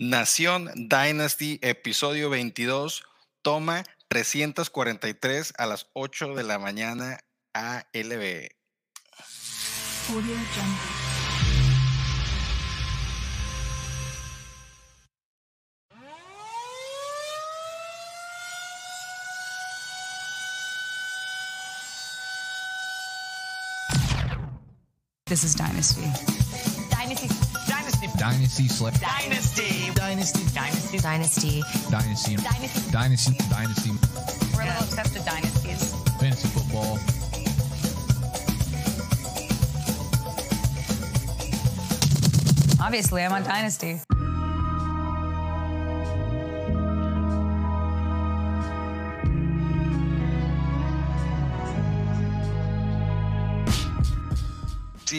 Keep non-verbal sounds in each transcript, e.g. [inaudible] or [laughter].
Nación Dynasty, episodio 22, toma 343 a las 8 de la mañana ALB. This is Dynasty. Dynasty. Dynasty. Dynasty Slip. Dynasty. Dynasty. Dynasty. Dynasty. Dynasty. Dynasty. Dynasty. Dynasty. We're a little obsessed with dynasties. Fantasy football. Obviously, I'm on Dynasty.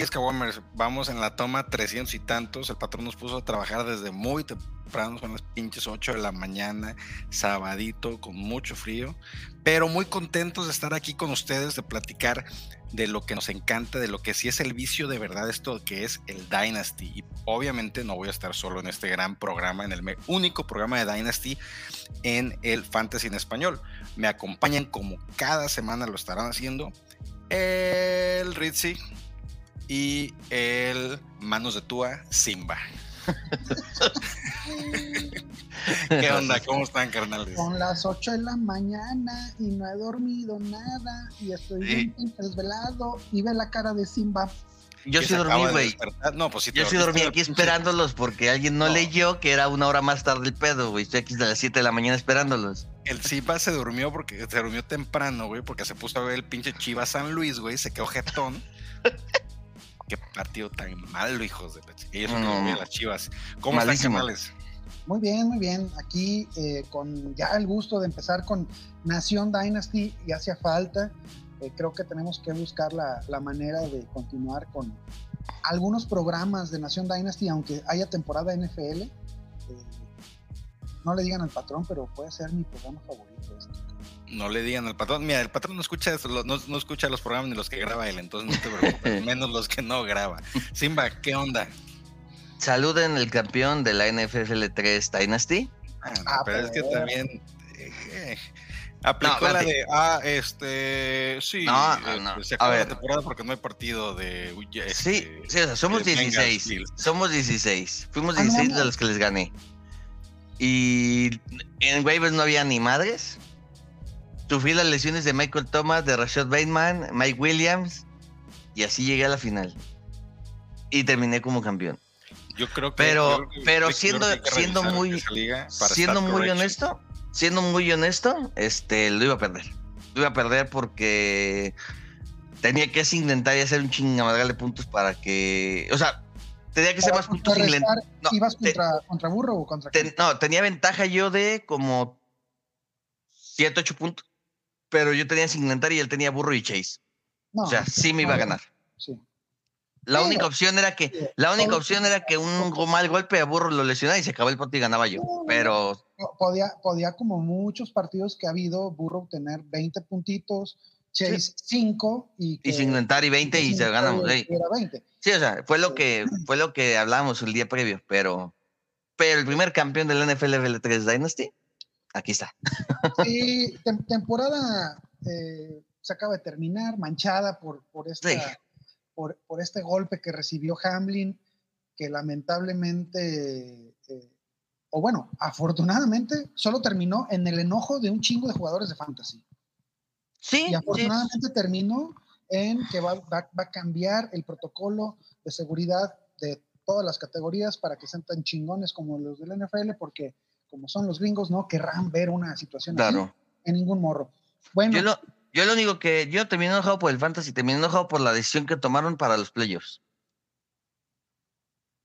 Es que Warmers, vamos en la toma 300 y tantos. El patrón nos puso a trabajar desde muy temprano, son las pinches 8 de la mañana, sabadito, con mucho frío, pero muy contentos de estar aquí con ustedes, de platicar de lo que nos encanta, de lo que sí es el vicio de verdad, esto que es el Dynasty. Y obviamente no voy a estar solo en este gran programa, en el único programa de Dynasty en el Fantasy en español. Me acompañan como cada semana lo estarán haciendo. El Ritzy, y el Manos de Tua, Simba. ¿Qué onda? ¿Cómo están, carnales? Son las 8 de la mañana y no he dormido nada y estoy Sí. bien desvelado y ve la cara de Simba. Yo sí dormí, de güey. No, pues sí Yo sí dormí aquí esperándolos porque alguien no, No. leyó que era una hora más tarde el pedo, güey. Estoy aquí desde las 7 de la mañana esperándolos. El Simba se durmió porque se durmió temprano, güey, porque se puso a ver el pinche Chivas San Luis, güey, se quedó jetón. [laughs] Qué partido tan malo, hijos de la ch- Ellos No, no. las Chivas. ¿Cómo Malísimo. están, carnales? Muy bien, muy bien. Aquí eh, con ya el gusto de empezar con Nación Dynasty y hacía falta. Eh, creo que tenemos que buscar la, la manera de continuar con algunos programas de Nación Dynasty, aunque haya temporada NFL. eh, no le digan al patrón, pero puede ser mi programa favorito. Este. No le digan al patrón. Mira, el patrón no escucha, eso, no, no escucha los programas ni los que graba él, entonces no te preocupes, [laughs] menos los que no graba. Simba, ¿qué onda? Saluden el campeón de la NFL 3 Dynasty. Ah, no, Ah, pero es que también eh, aplicó No, la de ah, este sí, No, este, no, se a acaba la ver. temporada porque no hay partido de uy, Sí, este, sí, o sea, somos de Bengals, 16. Bills. Somos 16. Fuimos Ah, no 16 de mames. los que les gané. Y en waivers no había ni madres. Sufrí las lesiones de Michael Thomas, de Rashad Bateman, Mike Williams. Y así llegué a la final. Y terminé como campeón. Yo creo que Pero- creo que- pero siendo- que siendo muy- siendo muy correction. honesto, siendo muy honesto, este, lo iba a perder. Lo iba a perder porque tenía que intentar y hacer un chingamadral de puntos para que, o sea, tenía que ser más puntos no, ¿Ibas te- contra, contra Burro o contra ten- no, tenía ventaja yo de como 7, 8 puntos, pero yo tenía sin intentar y él tenía burro y chase. No, O sea, sí me iba a ganar. sí. La Sí, única opción era que Sí, la única opción era que un mal golpe a burro lo lesionara y se acabó el partido y ganaba yo. Pero Podía, podía, como muchos partidos que ha habido, Burrow tener 20 puntitos, Chase 5 y, y y 20 y se ganamos. 20. Sí, o sea, fue lo Sí. que fue lo que hablábamos el día previo, pero pero el primer campeón del NFL FL3 Dynasty, aquí está. Sí, tem- temporada eh, se acaba de terminar, manchada por, por, esta, Sí. por, por este golpe que recibió Hamlin, que lamentablemente, eh, o bueno, afortunadamente, solo terminó en el enojo de un chingo de jugadores de fantasy. Sí, Y sí. afortunadamente terminó en que va, va- va a cambiar el protocolo de seguridad de todas las categorías para que sean tan chingones como los del NFL, porque como son los gringos, no querrán ver una situación así en ningún morro. Bueno, Yo lo yo lo único que yo terminé enojado por el fantasy, terminé enojado por la decisión que tomaron para los playoffs.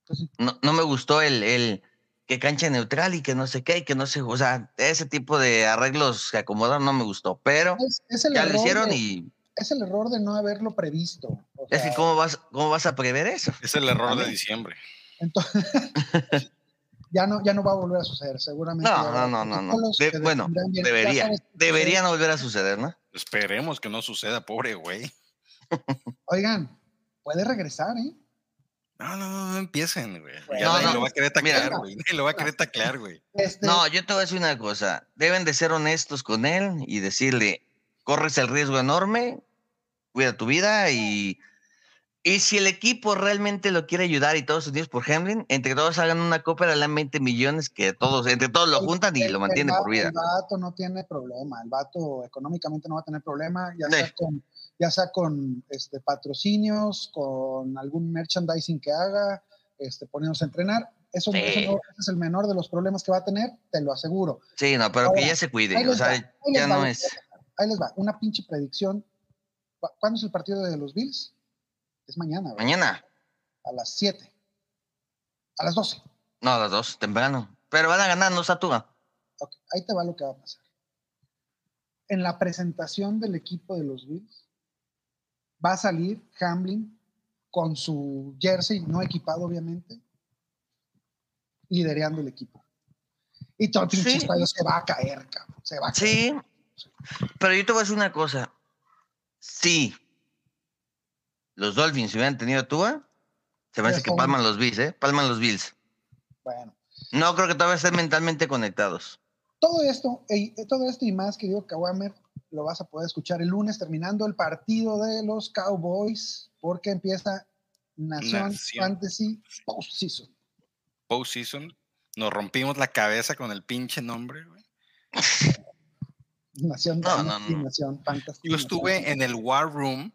pues sí. No, no me gustó el, el que cancha neutral y que no sé qué, y que no sé, o sea, ese tipo de arreglos que acomodaron no me gustó, pero es, es el ya lo error hicieron de, y es el error de no haberlo previsto. O es que cómo vas cómo vas a prever eso. Es el error de diciembre. entonces, [laughs] [laughs] ya no, ya no va a volver a suceder, seguramente. No, no, no, no, no. De- que bueno, debería, debería no volver a suceder, ¿no? Esperemos que no suceda, pobre güey. [laughs] Oigan, puede regresar, ¿eh? No, no, no, no empiecen, güey. Bueno, Ya no, nadie no. lo va a querer Mira. taclear, güey. Nadie lo va a querer taclear, güey. Este, No, yo te voy a decir una cosa. Deben de ser honestos con él y decirle, corres el riesgo enorme, cuida tu vida y... Y si el equipo realmente lo quiere ayudar y todos unidos por Hamlin, entre todos hagan una copa de 20 millones que todos, entre todos lo juntan y lo mantienen va- por vida. El vato no tiene problema, el vato económicamente no va a tener problema, ya sea Sí. con, ya sea con este, patrocinios, con algún merchandising que haga, este, poniéndose a entrenar. Eso, Sí. eso no- ese es el menor de los problemas que va a tener, te lo aseguro. Sí, no, pero que Ahora, ya se cuide. Ahí O les va, sea, ahí ya va no es... que va pasar. Ahí les va, una pinche predicción. ¿Cu- ¿Cuándo es el partido de los Bills? Es mañana, ¿verdad? Mañana. a las 7. A las 12. No, a las dos, temprano. Pero van a ganar, no Satúa. Ok, ahí te va lo que va a pasar. En la presentación del equipo de los Bills, va a salir Hamlin con su jersey no equipado, obviamente, liderando el equipo. Y todo el pinche Sí. se va a caer, cabrón. Se va a caer. Sí, pero yo te voy a decir una cosa. Sí, los Dolphins hubieran tenido a Tua, se me hace que palman los Bills, ¿eh? Palman los Bills. Bueno, No creo que todavía estén mentalmente conectados. todo esto, todo esto y más, querido Kawamer, lo vas a poder escuchar el lunes terminando el partido de los Cowboys, porque empieza Nación, Nación. Fantasy Postseason. Postseason. Nos rompimos la cabeza con el pinche nombre, güey. [laughs] Nación, No, no, no. Nación Fantasy. Yo Nación estuve en el War Room,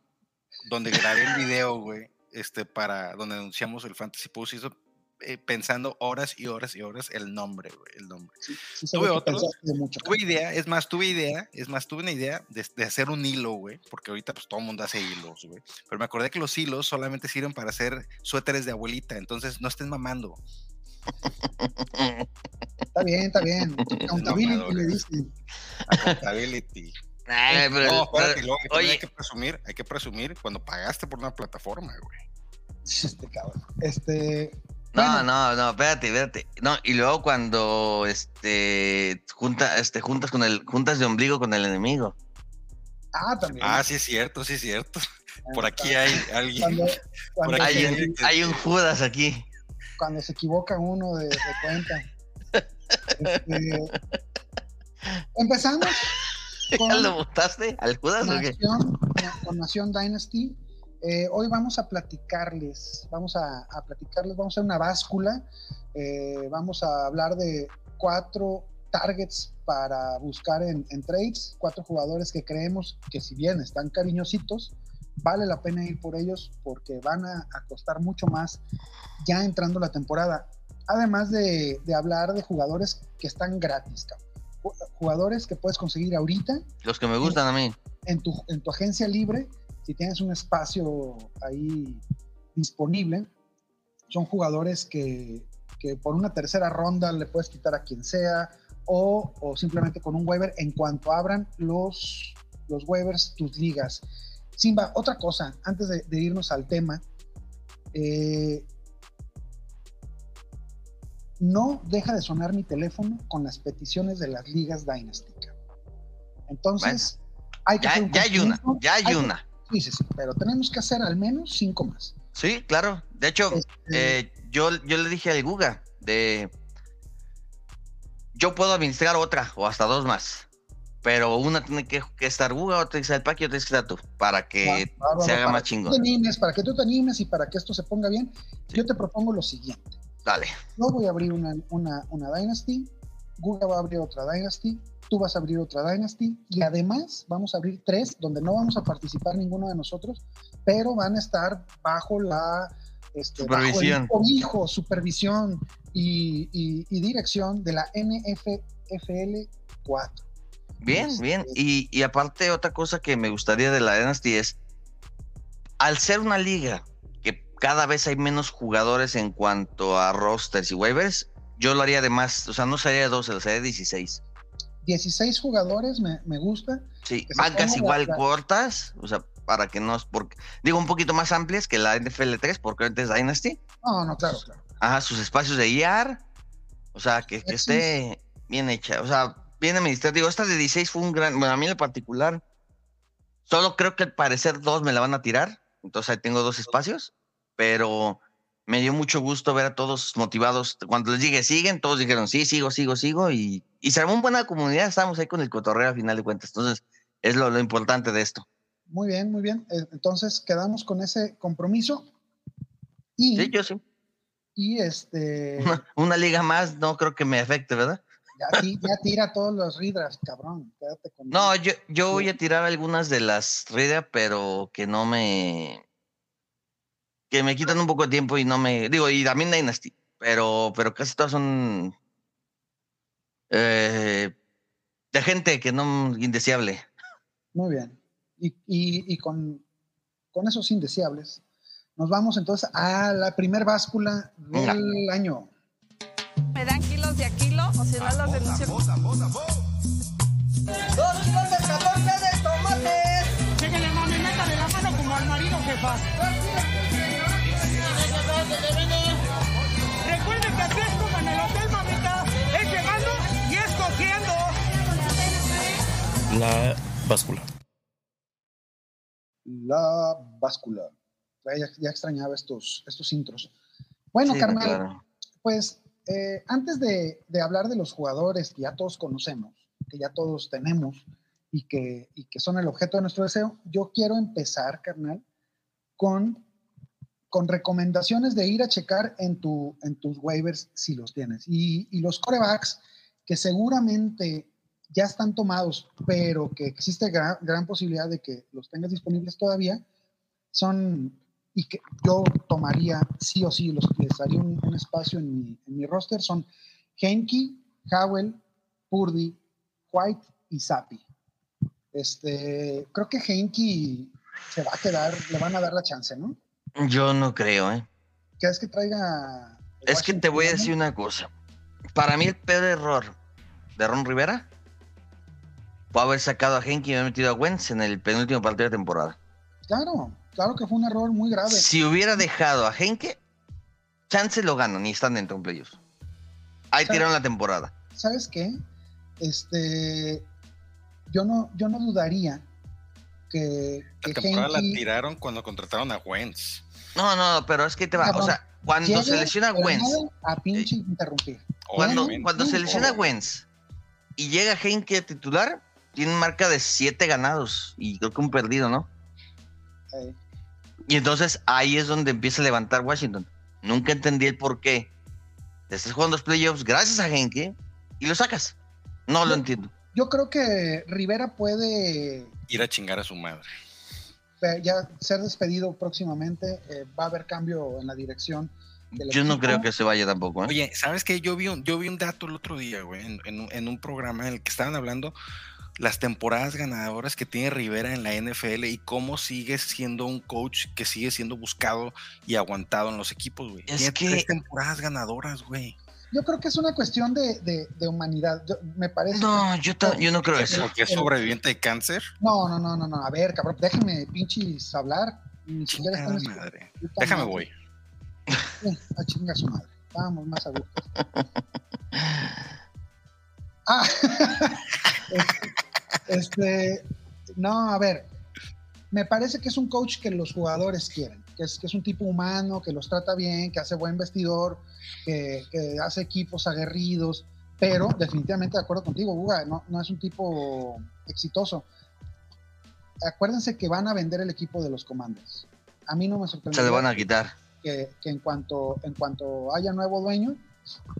donde grabé el video, güey, este, para, donde anunciamos el Fantasy Postseason, eh, pensando horas y horas y horas el nombre, güey, el nombre. Sí, sí Tuve de mucho. Tuve idea, es más, tuve idea, es más, tuve una idea de, de hacer un hilo, güey, porque ahorita pues todo el mundo hace hilos, güey. Pero me acordé que los hilos solamente sirven para hacer suéteres de abuelita, entonces no estén mamando. Está bien, está bien. [laughs] Accountability le dicen. Accountability. Ay, pero- no, espérate, pero- oye, hay que presumir, hay que presumir cuando pagaste por una plataforma, güey. Este cabrón. Este. no, bueno, no, no, espérate, espérate. No, y luego cuando este junta, este, juntas con el, juntas de ombligo con el enemigo. Ah, también. Ah, sí es cierto, sí es cierto. Por Está- aquí hay alguien. Cuando, cuando, Por aquí Hay un, hay un Judas aquí. cuando se equivoca uno de, de cuenta. [laughs] Este, empezamos [laughs] ¿Ya con lo votaste al Judas o qué? Nación, con Nación Dynasty. Eh, hoy vamos a platicarles, vamos a, a platicarles, vamos a hacer una báscula, eh, vamos a hablar de cuatro targets para buscar en, en trades, cuatro jugadores que creemos que si bien están cariñositos, vale la pena ir por ellos porque van a, a costar mucho más ya entrando la temporada. Además de, de hablar de jugadores que están gratis, cabrón. Ju- jugadores que puedes conseguir ahorita Los que me gustan a mí. en tu, en tu agencia libre, si tienes un espacio ahí disponible, son jugadores que, que por una tercera ronda le puedes quitar a quien sea o, o simplemente con un waiver en cuanto abran los, los waivers, tus ligas. Simba, otra cosa, antes de, de irnos al tema, eh, no deja de sonar mi teléfono con las peticiones de las ligas Dynasty. Entonces, hay que Ya, hacer un ya hay una, ya hay una. Sí, pero tenemos que hacer al menos cinco más. Sí, claro. De hecho, Este, eh, yo, yo le dije al Guga de yo puedo administrar otra o hasta dos más. Pero una tiene que, que estar Guga, otra que estar el Paqui, otra tiene que estar tú. Para que se haga para más chingón. animes, para que tú te animes y para que esto se ponga bien, Sí. yo te propongo lo siguiente. Dale. Yo voy a abrir una, una, una Dynasty, Guga va a abrir otra Dynasty, tú vas a abrir otra Dynasty y además vamos a abrir tres donde no vamos a participar ninguno de nosotros, pero van a estar bajo la este, bajo el Supervisión. cobijo, supervisión y, y- y dirección de la NFL 4. Bien, Este, bien. Y, y aparte, otra cosa que me gustaría de la Dynasty es, al ser una liga cada vez hay menos jugadores en cuanto a rosters y waivers, yo lo haría de más, o sea, no sería de 12, lo sería de 16. 16 jugadores, me, me gusta. Sí, bancas igual la- cortas, o sea, para que no, porque, digo, un poquito más amplias que la NFL 3, porque antes es Dynasty. No, no, claro, claro. Ajá, sus espacios de IR, o sea, que, esté bien hecha, o sea, bien. Digo, esta de 16 fue un gran, bueno, a mí en particular, solo creo que al parecer dos me la van a tirar, entonces ahí tengo dos espacios, pero me dio mucho gusto ver a todos motivados. Cuando les dije siguen, todos dijeron sí, sigo, sigo, sigo. Y, y se armó una buena comunidad. Estábamos ahí con el cotorreo a final de cuentas. Entonces, es lo, lo importante de esto. Muy bien, muy bien. Eh, Entonces quedamos con ese compromiso. Y, Sí, yo sí. y este, Una liga más no creo que me afecte, ¿verdad? ya, ti- ya tira todos los readers, cabrón. Quédate con No, yo, yo voy a tirar algunas de las Rida, pero que no me. Que me quitan un poco de tiempo y no me. Digo, y también Dynasty, pero, pero casi todas son. eh, de gente que no. indeseable. Muy bien. Y, y- y con, con esos indeseables, nos vamos entonces a la primer báscula Venga. del año. ¿Me dan kilos de a kilo o si no los denuncio? Dos kilos de 14 de tomates. Mami, métale la mano como al marido, jefa. Recuerde que aquí es como en el hotel, mamita. Es llegando y es cogiendo. La báscula. La báscula. Ya, ya extrañaba estos, estos intros. Bueno, Sí, carnal, claro. pues eh, antes de, de hablar de los jugadores que ya todos conocemos, que ya todos tenemos y que, y que son el objeto de nuestro deseo, yo quiero empezar, carnal, con, con recomendaciones de ir a checar en, tu, en tus waivers si los tienes. Y, los corebacks que seguramente ya están tomados, pero que existe gran, gran posibilidad de que los tengas disponibles todavía, son y que yo tomaría sí o sí, los les daría un, espacio en mi, en mi roster, son Henke, Howell, Purdy, White y Zappi. Este, creo que Henke se va a quedar, le van a dar la chance, ¿no? Yo no creo, ¿eh? ¿Qué es que traiga? Es que te voy a decir una cosa. Para mí, el peor error de Ron Rivera fue haber sacado a Henke y haber metido a Wentz en el penúltimo partido de temporada. Claro, claro que fue un error muy grave. Si hubiera dejado a Henke, chance lo gano, ni están dentro de un playoffs. Ahí tiraron la temporada. ¿Sabes qué? Este, yo no, yo no dudaría que, La temporada la tiraron cuando contrataron a Wentz. No, no, pero es que te va. O sea, cuando se lesiona Wentz, a pinche interrumpir. cuando, cuando se lesiona Wentz y llega Henke a titular, tiene marca de siete ganados y creo que un perdido, ¿no? Eh, Y entonces ahí es donde empieza a levantar Washington. Nunca entendí el por qué. Te estás jugando los playoffs gracias a Henke y lo sacas. No lo entiendo. Yo creo que Rivera puede Ir a chingar a su madre. ya ser despedido próximamente. eh, va a haber cambio en la dirección. del Yo no creo que se vaya tampoco. ¿eh? Oye, ¿sabes qué? Yo vi un, yo vi un dato el otro día, güey, en, en un- en un programa en el que estaban hablando las temporadas ganadoras que tiene Rivera en la NFL y cómo sigue siendo un coach que sigue siendo buscado y aguantado en los equipos, güey. Es Tiene que- tres temporadas ganadoras, güey. Yo creo que es una cuestión de, de- de humanidad. Yo- me parece. No, yo, yo no creo eso. Porque es sobreviviente de cáncer. No, no, no, no, no. A ver, cabrón, déjenme pinches hablar. Ni siquiera madre. Déjame madre. voy. [laughs] Eh, a chingar su madre. Estábamos más a gusto. [laughs] Ah, [laughs] este, no, a ver, me parece que es un coach que los jugadores quieren, que es, que es un tipo humano, que los trata bien, que hace buen vestidor, que, que hace equipos aguerridos, pero definitivamente de acuerdo contigo, Uga, no, no es un tipo exitoso. Acuérdense que van a vender el equipo de los comandos. A mí no me sorprende Se le van a quitar. que, que en cuanto en cuanto haya nuevo dueño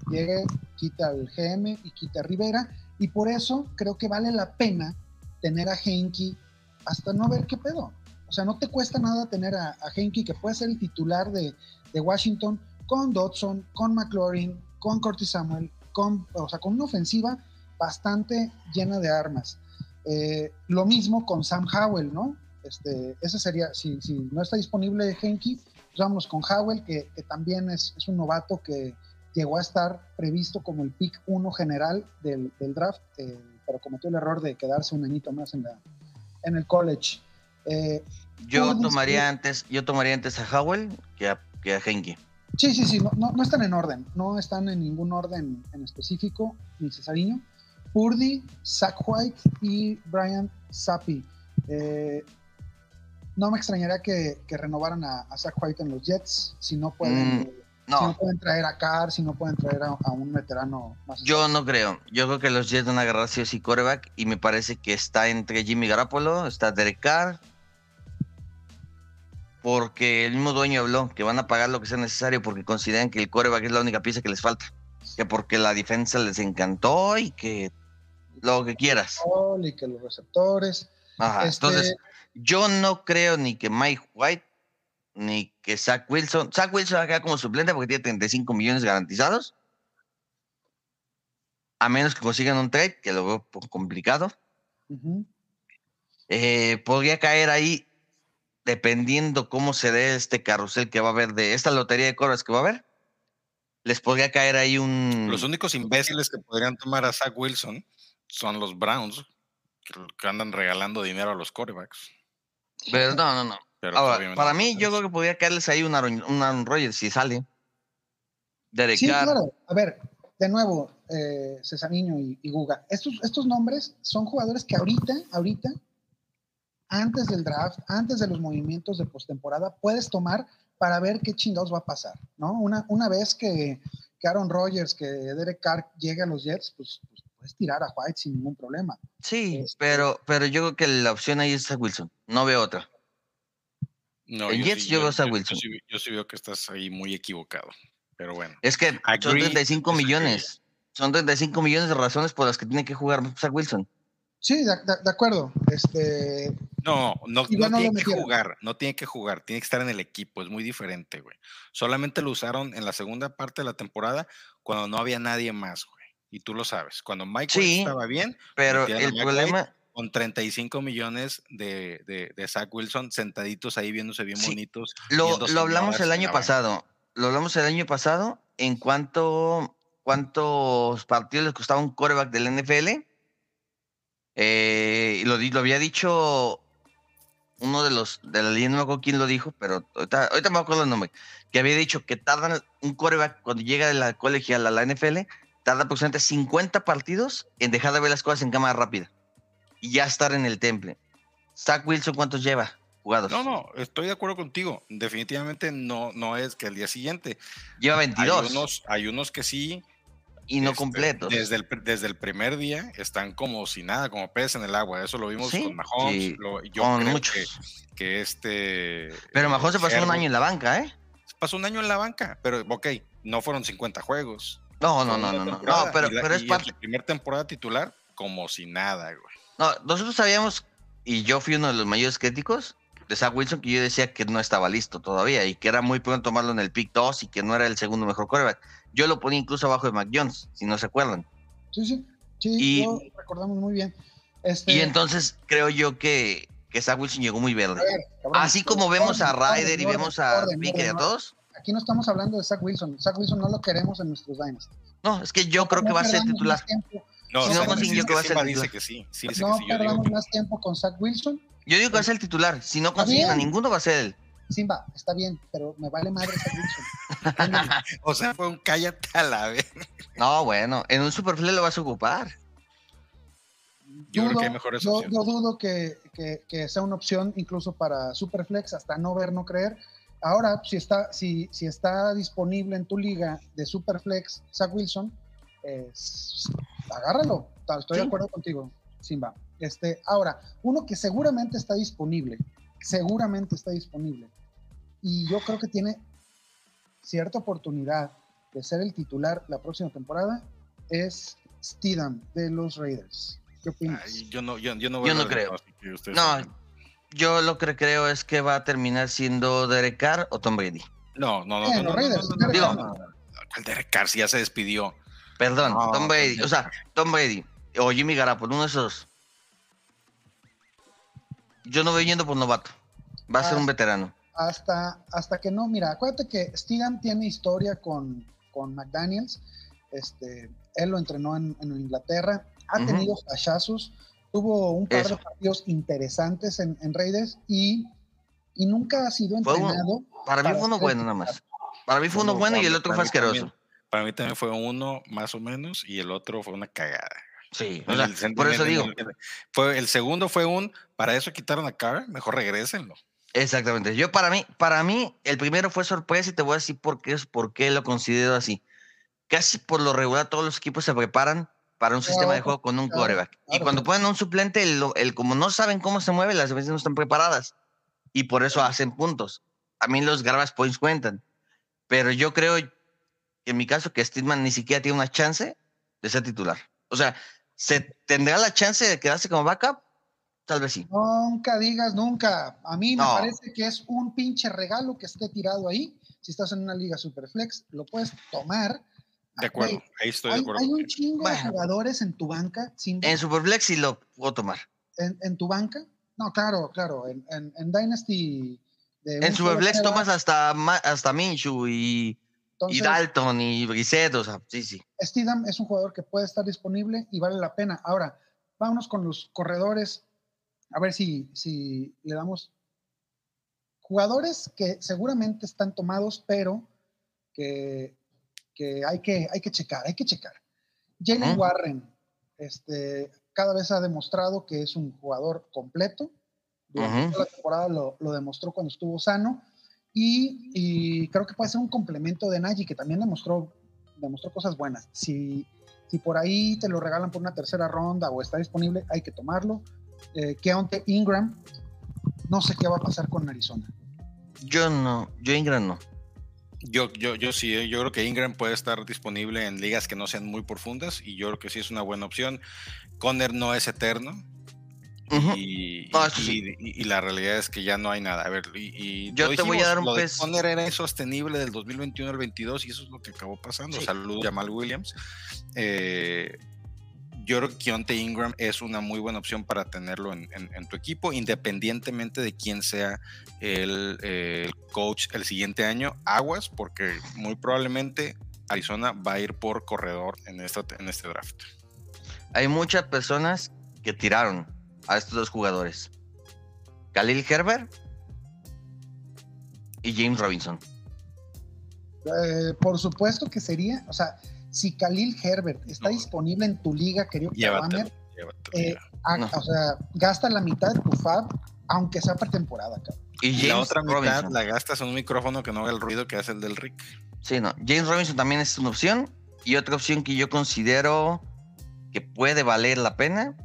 llegue quita el GM y quita a Rivera y por eso creo que vale la pena tener a Henke hasta no ver qué pedo o sea no te cuesta nada tener a, a Henke que puede ser el titular de, de Washington con Dodson con McLaurin con Curtis Samuel con o sea con una ofensiva bastante llena de armas Eh, lo mismo con Sam Howell no este ese sería si, si no está disponible Henke pues vámonos con Howell, que, que también es, es un novato que llegó a estar previsto como el pick 1 general del, del draft, eh, pero cometió el error de quedarse un añito más en, la, en el college. Eh, Yo tomaría antes, yo tomaría antes a Howell que a, que a Henke. sí, sí, sí, no, no, no están en orden, no están en ningún orden en específico, ni Cesariño. Purdy, Zach White y Brian Zappi. Eh, no me extrañaría que, que renovaran a, a Zach White en los Jets, si no pueden, Mm. eh, Si no No, pueden traer a Carr, si no pueden traer a, a un veterano más. yo no creo. Yo creo que los Jets van a agarrar sí o sí quarterback y me parece que está entre Jimmy Garoppolo, está Derek Carr. Porque el mismo dueño habló que van a pagar lo que sea necesario porque consideran que el quarterback es la única pieza que les falta. Que porque la defensa les encantó y que lo que quieras. Y que los receptores. Ajá, Este, Entonces, yo no creo ni que Mike White ni que Zach Wilson. Zach Wilson va a quedar como suplente porque tiene 35 millones garantizados. A menos que consigan un trade, que lo veo complicado. Eh, podría caer ahí dependiendo cómo se dé este carrusel que va a haber de esta lotería de coras que va a haber. Les podría caer ahí un. Los únicos imbéciles que podrían tomar a Zach Wilson son los Browns, que, andan regalando dinero a los corebacks. Pero no, no, no. Pero Ahora, para no mí, yo creo que podría caerles ahí un Aaron, un Aaron Rodgers si sale. Derek Sí, Carr. claro. A ver, de nuevo, eh, Cesariño y, y Guga. Estos, estos nombres son jugadores que ahorita, ahorita, antes del draft, antes de los movimientos de postemporada, puedes tomar para ver qué chingados va a pasar, ¿no? Una, una vez que, que Aaron Rodgers, que Derek Carr llegue a los Jets, pues, pues puedes tirar a White sin ningún problema. Sí, Este- pero, pero yo creo que la opción ahí es Zach Wilson. No veo otra. No, en Jets yo veo a Wilson. Yo, sí, yo sí veo que estás ahí muy equivocado. Pero bueno. Es que son Agree, 35 disagree. millones. Son 35 millones de razones por las que tiene que jugar Zach Wilson. Sí, de, de- de acuerdo. Este, No, no, tiene que jugar, no tiene que jugar, tiene que estar en el equipo, es muy diferente, güey. Solamente lo usaron en la segunda parte de la temporada cuando no había nadie más, güey. Y tú lo sabes, cuando Mike White Sí, estaba bien, Pero el problema, con 35 millones de, de, de Zach Wilson sentaditos ahí viéndose bien Sí, bonitos. lo, lo hablamos el año pasado. Lo hablamos el año pasado en cuanto cuántos partidos les costaba un coreback del NFL. Eh, lo, lo había dicho uno de los de la línea, no me acuerdo quién lo dijo, pero ahorita, ahorita me acuerdo el nombre. Que había dicho que tardan un coreback cuando llega de la colegial a la NFL, tarda aproximadamente 50 partidos en dejar de ver las cosas en cámara rápida y ya estar en el temple. Zach Wilson, ¿cuántos lleva jugados? No, no, estoy de acuerdo contigo. Definitivamente no, no es que el día siguiente. Lleva Hay 22 unos, hay unos que sí, y no este, completos. Desde el, desde el primer día están como si nada, como peces en el agua. Eso lo vimos Sí, con Mahomes. sí, lo- yo con creo muchos. que, que este. Pero Mahomes se pasó un año en la banca, ¿eh? Pasó un año en la banca, pero ok, no fueron 50 juegos. No, no, no, no, no. pero, la- pero es parte. su primer temporada titular, como si nada, güey. No, nosotros sabíamos, y yo fui uno de los mayores críticos de Zach Wilson, que yo decía que no estaba listo todavía y que era muy pronto tomarlo en el pick 2 y que no era el segundo mejor quarterback. Yo lo ponía incluso abajo de Mac Jones, si no se acuerdan. sí, sí, sí, Y- lo recordamos muy bien. Este, Y entonces creo yo que, que Zach Wilson llegó muy verde. a ver, cabrón, Así como vemos a orden, Ryder y orden, vemos a Baker y a todos. Aquí no estamos hablando de Zach Wilson. Zach Wilson no lo queremos en nuestros Dynasty. No, es que yo creo que No va a ser titular. No, Si no yo creo que va a ser titular. que sí. sí dice no que sí, yo digo perdamos que- más tiempo con Zach Wilson. Yo digo que va a ser el titular. Si no consiguen a ninguno, va a ser él. Simba, está bien, pero me vale madre. [laughs] O sea, fue un cállate a la vez. No, bueno, en un Superflex lo vas a ocupar. Yo creo que hay Dudo- mejores yo, opciones. yo dudo que, que- que sea una opción incluso para Superflex, hasta no ver, no creer. Ahora, si está, si, si está disponible en tu liga de Superflex, Zach Wilson, eh, agárralo. Estoy Sí. de acuerdo contigo, Simba. Este, ahora, uno que seguramente está disponible, seguramente está disponible, y yo creo que tiene cierta oportunidad de ser el titular la próxima temporada, es Steedham de los Raiders. ¿Qué opinas? Ay, yo no, yo, yo no, Yo veo no creo. demás, No, saben. yo lo que creo es que va a terminar siendo Derek Carr o Tom Brady. no, no, no, Eh, no, los no, no, Raiders, no, no, no, Digo- no, no, no. ¿Cuál Derek Carr si ya se despidió? Perdón, No, Tom Brady. O sea, Tom Brady o Jimmy Garoppolo, uno de esos. Yo no voy yendo por novato. Va a ser Ah. un veterano. Hasta, hasta que no, mira, acuérdate que Steedham tiene historia con, con McDaniels, este, él lo entrenó en, en Inglaterra, ha tenido flashazos, tuvo un par Eso. de partidos interesantes en, en Raiders y, y nunca ha sido Fue uno- entrenado. Para mí fue uno bueno nada más. Para mí fue uno Uno bueno y el otro fue también. asqueroso. Para mí también fue uno más o menos y el otro fue una cagada. Sí, o sea, por eso digo. fue, el segundo fue un, para eso quitaron a Carr, mejor regrésenlo. Exactamente. Yo para mí, para mí, el primero fue sorpresa y te voy a decir por qué, por qué lo considero así. Casi por lo regular todos los equipos se preparan para un sistema de juego con un claro, quarterback. y cuando ponen a un suplente, el, el- como no saben cómo se mueve, las veces no están preparadas. Y por eso hacen puntos. A mí los garbage points cuentan. Pero yo creo en mi caso que Steedman ni siquiera tiene una chance de ser titular. O sea, ¿se tendrá la chance de quedarse como backup? Tal vez sí. Nunca digas nunca. A mí me parece que es un pinche regalo que esté tirado ahí. Si estás en una liga superflex, lo puedes tomar. De acuerdo, ahí estoy de acuerdo. hay un chingo de jugadores en tu banca. Sin En Superflex sí lo puedo tomar. en, en tu banca. No, claro, claro. En, en- en Dynasty. de En Superflex tomas hasta, hasta Minshew y, y Dalton y Brissett, o sea, sí, sí. Steedham es un jugador que puede estar disponible y vale la pena. Ahora, vámonos con los corredores. A ver si, si le damos jugadores que seguramente están tomados, pero que, que hay que hay que checar, hay que checar. Jalen. Warren, este, cada vez ha demostrado que es un jugador completo. Durante toda la temporada lo, lo demostró cuando estuvo sano. Y, y creo que puede ser un complemento de Nagy, que también demostró, demostró cosas buenas. Si, si por ahí te lo regalan por una tercera ronda o está disponible, hay que tomarlo. Eh, Keontae Ingram, no sé qué va a pasar con Arizona. Yo no, yo Ingram no. Yo, yo, yo sí, eh, yo creo que Ingram puede estar disponible en ligas que no sean muy profundas y yo creo que sí es una buena opción. Conner no es eterno. Ujú. Y, y- sí. y- y la realidad es que ya no hay nada. A ver, y, y Yo te voy a dar un lo de pez- Conner era insostenible del 2021 al 22 y eso es lo que acabó pasando. Sí. Saludos, Jamal Williams. Eh, yo creo que Keontae Ingram es una muy buena opción para tenerlo en, en- en tu equipo, independientemente de quién sea el, el coach el siguiente año. Aguas, porque muy probablemente Arizona va a ir por corredor en, esta, en este draft. Hay muchas personas que tiraron a estos dos jugadores. Khalil Herbert y James Robinson. Eh, por supuesto que sería, o sea, si Khalil Herbert está No. disponible en tu liga, querido llévatelo, eh, ya. ha- No. o sea, gasta la mitad de tu fab, aunque sea pretemporada, cabrón. Y Y James la otra mitad Robinson. la gastas en un micrófono que no haga el ruido que hace el del Rick. Sí, no. James Robinson también es una opción. Y otra opción que yo considero que puede valer la pena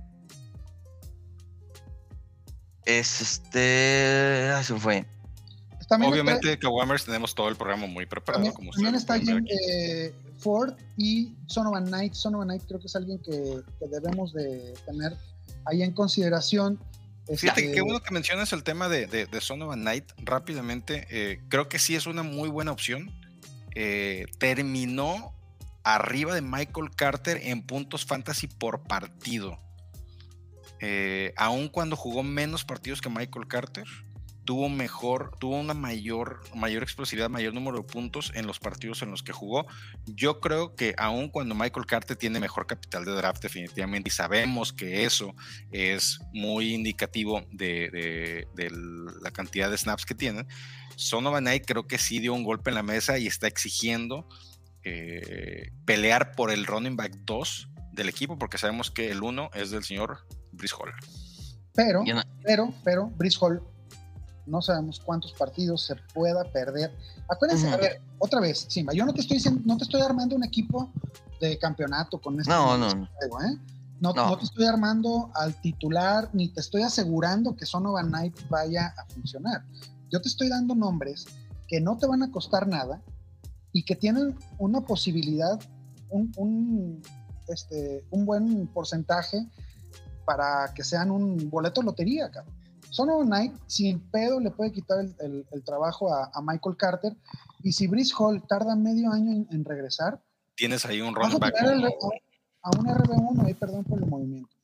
es este. Ah, se fue. También Obviamente, Kawamers tenemos todo el programa muy preparado. También, como también ustedes está Jim, eh, Ford y Sonovan Knight. Sonovan Knight creo que es alguien que, que debemos de tener ahí en consideración. Fíjate que Este, qué bueno que mencionas el tema de, de, de Son of a Night rápidamente. eh, creo que sí es una muy buena opción. Eh, terminó arriba de Michael Carter en puntos fantasy por partido. Eh, aun cuando jugó menos partidos que Michael Carter, tuvo mejor, tuvo una mayor, mayor explosividad, mayor número de puntos en los partidos en los que jugó. Yo creo que aun cuando Michael Carter tiene mejor capital de draft definitivamente y sabemos que eso es muy indicativo de, de- de la cantidad de snaps que tienen, Sonovan Knight creo que sí dio un golpe en la mesa y está exigiendo eh, pelear por el running back 2 del equipo porque sabemos que el 1 es del señor Brice Hall. Pero, pero, pero, Brice Hall, no sabemos cuántos partidos se pueda perder. Acuérdense, a ver, otra vez, Simba, yo no te estoy diciendo, no te estoy armando un equipo de campeonato con este No, no, no. juego, ¿eh? No, No. no te estoy armando al titular, ni te estoy asegurando que Sonovan Knight vaya a funcionar. Yo te estoy dando nombres que no te van a costar nada y que tienen una posibilidad, un, un, este, un buen porcentaje para que sean un boleto de lotería, cabrón. Sonovan Knight, sin pedo, le puede quitar el, el- el trabajo a, a Michael Carter. Y si Brice Hall tarda medio año en, en regresar, Tienes ahí un running a back. el- a, a un RB1 ahí, perdón por el movimiento.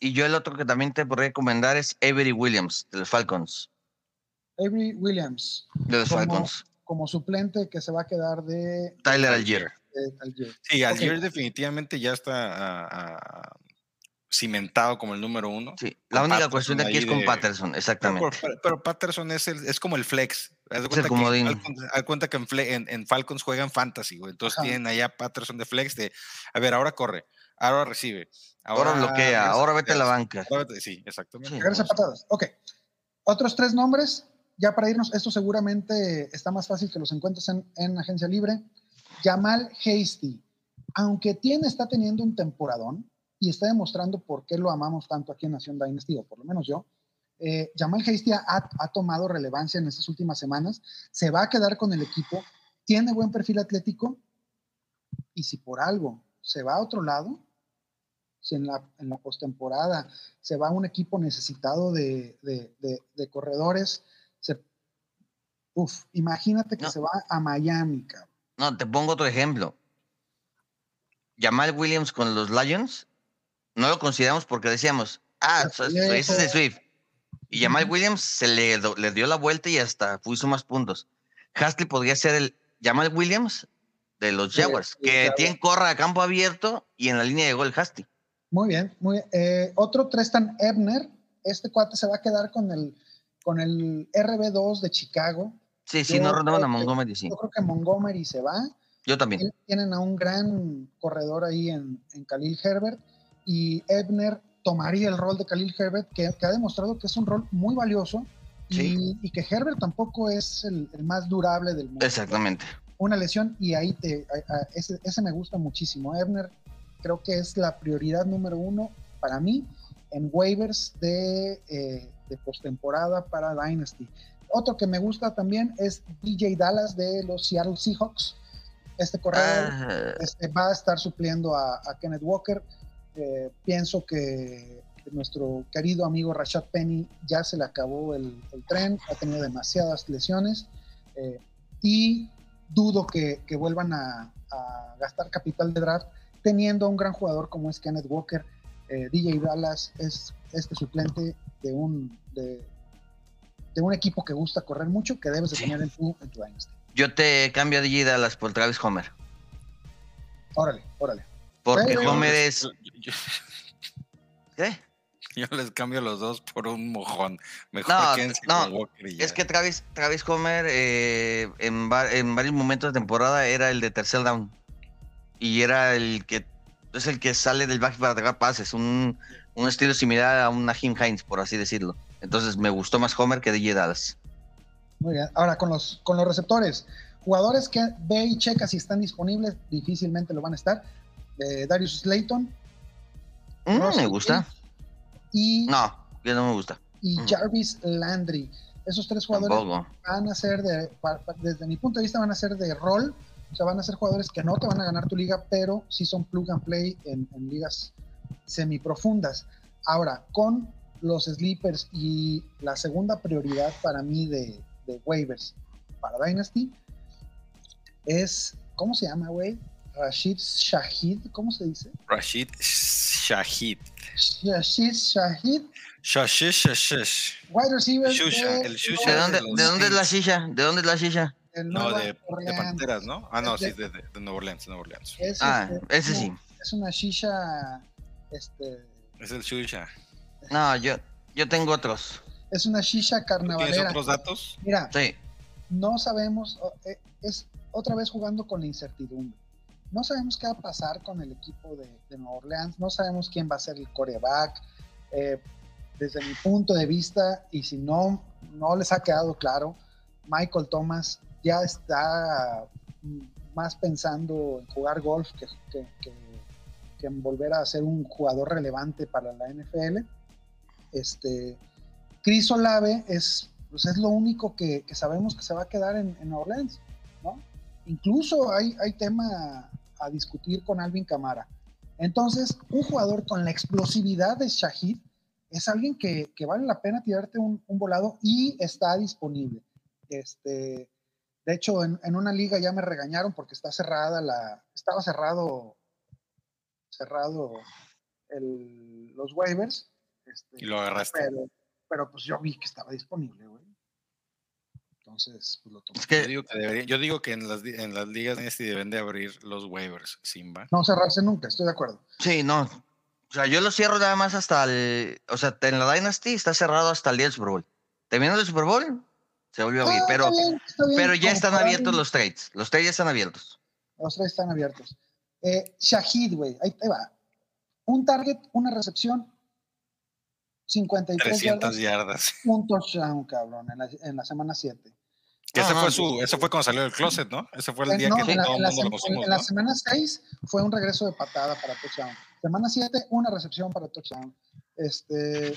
Y yo el otro que también te podría recomendar es Avery Williams, de los Falcons. Avery Williams, De los Como- Falcons. como suplente que se va a quedar de, Tyler Algier. de Algier. Sí. Algier definitivamente ya está ah, cimentado como el número uno. Sí. La única Patterson cuestión de aquí es con de- Patterson, exactamente. pero- pero Patterson es, el, es como el flex. Haz Es el cuenta que comodín. Haz cuenta que en, en- en Falcons juegan fantasy, güey. Entonces Ajá. tienen allá Patterson de flex de, a ver, ahora corre, ahora recibe. Ahora bloquea, regresa ahora vete a la banca. vete- sí, exactamente. Sí. Regresa patadas. Ok. Otros tres nombres. ya para irnos, esto seguramente está más fácil que los encuentres en, en agencia libre. Jamal Hasty, aunque tiene, está teniendo un temporadón y está demostrando por qué lo amamos tanto aquí en Nación Dynasty, o por lo menos yo, eh, Jamal Hasty ha, ha tomado relevancia en estas últimas semanas, se va a quedar con el equipo, tiene buen perfil atlético y si por algo se va a otro lado, si en la, en la postemporada se va a un equipo necesitado de, de, de- de corredores, se, uf, imagínate que No. se va a Miami, cabrón. No, te pongo otro ejemplo. Jamal Williams con los Lions, no lo consideramos porque decíamos, ah, ese es de. Swift. Y Jamal. Williams se le, le dio la vuelta y hasta puso más puntos. Hasley podría ser el Jamal Williams de los Jaguars, sí, que tienen corra a campo abierto y en la línea de gol Hasley. Muy bien, muy bien. Eh, otro Trestan Ebner, este cuate se va a quedar con el, con el RB2 de Chicago. Sí, sí, Yo no a Montgomery, sí. Yo creo que Montgomery se va. Yo también. Tien- Tienen a un gran corredor ahí en, en Khalil Herbert y Ebner tomaría el rol de Khalil Herbert, que, que ha demostrado que es un rol muy valioso y, Sí. y que Herbert tampoco es el, el más durable del mundo. Exactamente. Una lesión y ahí te, a- a- ese, ese me gusta muchísimo. Ebner creo que es la prioridad número uno para mí en waivers de, eh, de postemporada para Dynasty. Otro que me gusta también es DJ Dallas de los Seattle Seahawks. Este corredor Ah, este, va a estar supliendo a, a Kenneth Walker. Eh, pienso que nuestro querido amigo Rashad Penny ya se le acabó el, el tren, ha tenido demasiadas lesiones eh, y dudo que, que vuelvan a, a gastar capital de draft teniendo a un gran jugador como es Kenneth Walker. Eh, DJ Dallas es este suplente de un, de, de un equipo que gusta correr mucho que debes de Sí. tener en tu, en tu Dynasty. yo te cambio a DJ Dallas por Travis Homer. Órale, órale. Porque Homer es. Yo, yo- [laughs] ¿Qué? yo les cambio los dos por un mojón. Mejor No, no, con. Es que Travis, Travis Homer eh, en, va- en varios momentos de temporada era el de tercer down. Y era el que es el que sale del back para atacar pases. Un, un estilo similar a un Nahim Hines, por así decirlo. Entonces me gustó más Homer que DJ Dallas. Muy bien. Ahora con los, con los receptores. Jugadores que ve y checa si están disponibles, difícilmente lo van a estar. Eh, Darius Slayton Mm, me gusta. y, No, que no me gusta. y Mm. Jarvis Landry. Esos tres jugadores Tampoco. van a ser de, desde mi punto de vista, van a ser de rol. O sea, van a ser jugadores que no te van a ganar tu liga, pero sí son plug and play en, en ligas semiprofundas. Ahora, con los sleepers y la segunda prioridad para mí de, de waivers para Dynasty es, ¿cómo se llama, güey? Rashid Shahid, ¿cómo se dice? Rashid Shahid. Rashid Shahid, Shashish Shashish. wide receiver. Shusha, de el Shusha ¿De dónde, de los ¿de dónde es la silla? ¿De dónde es la silla? del No, de, de. Panteras, ¿no? Ah, no, sí, de- de, de, Nueva Orleans, Nueva Orleans. Es, Ah, este, ese sí. Es una shisha, este, Es el Shusha. No, yo, yo tengo otros. es una shisha ¿Tú tienes carnavalera. otros datos? Mira, Sí. no sabemos, eh, es otra vez jugando con la incertidumbre. No sabemos qué va a pasar con el equipo de, de Nueva Orleans, no sabemos quién va a ser el coreback. Eh, desde mi punto de vista, y si no, no les ha quedado claro, Michael Thomas ya está más pensando en jugar golf que, en volver a ser un jugador relevante para la NFL. Este, Chris Olave es, pues es lo único que, sabemos que se va a quedar en, en Orleans. Incluso hay, hay tema a discutir con Alvin Camara. Entonces, un jugador con la explosividad de Shahid es alguien que, que vale la pena tirarte un, un volado y está disponible. Este, de hecho, en, en una liga ya me regañaron porque está cerrada la, estaba cerrado, cerrado el- los waivers. este, Y lo agarraste. pero, pero pues yo vi que estaba disponible, güey. Entonces, pues lo tomé. Es Yo digo que, debería- yo digo que en las, en las ligas Dynasty deben de abrir los waivers, Simba. No cerrarse nunca, estoy de acuerdo. Sí, no. O sea, yo lo cierro nada más hasta el. O sea, en la Dynasty está cerrado hasta el día del Super Bowl. Terminando el Super Bowl, se volvió a abrir. Ah, pero, está bien, está bien, pero ya están abiertos los trades. Los trades ya están abiertos. Los tres están abiertos. Eh, Shahid, güey, ahí te va. Un target, una recepción, 53 300 yardas, yardas. un touchdown, cabrón, en la, en la semana 7. Que ese fue su, ese fue cuando salió del closet, ¿no? Ese fue el día no, que en la, todo en el la mundo lo pusimos, en la ¿no? semana 6 fue un regreso de patada para touchdown. Semana 7, una recepción para touchdown. Este,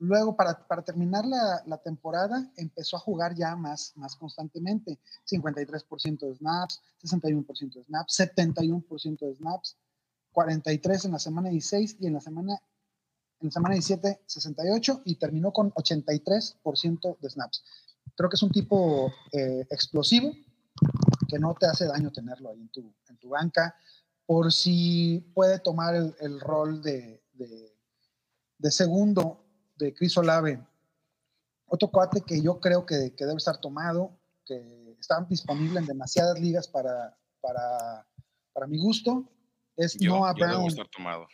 luego, para, para terminar la, la temporada, empezó a jugar ya más, más constantemente. 53% de snaps, 61% de snaps, 71% de snaps, 43 en la semana 16 y en la semana, en la semana 17, 68 y terminó con 83% de snaps. Creo que es un tipo eh, explosivo que no te hace daño tenerlo ahí en tu, en tu banca, por si puede tomar el, el rol de, de, de segundo de Chris Olave. Otro cuate que yo creo que, que debe estar tomado, que está disponible en demasiadas ligas para, para, para mi gusto, es Yo, Noah yo debo Brown. estar tomado.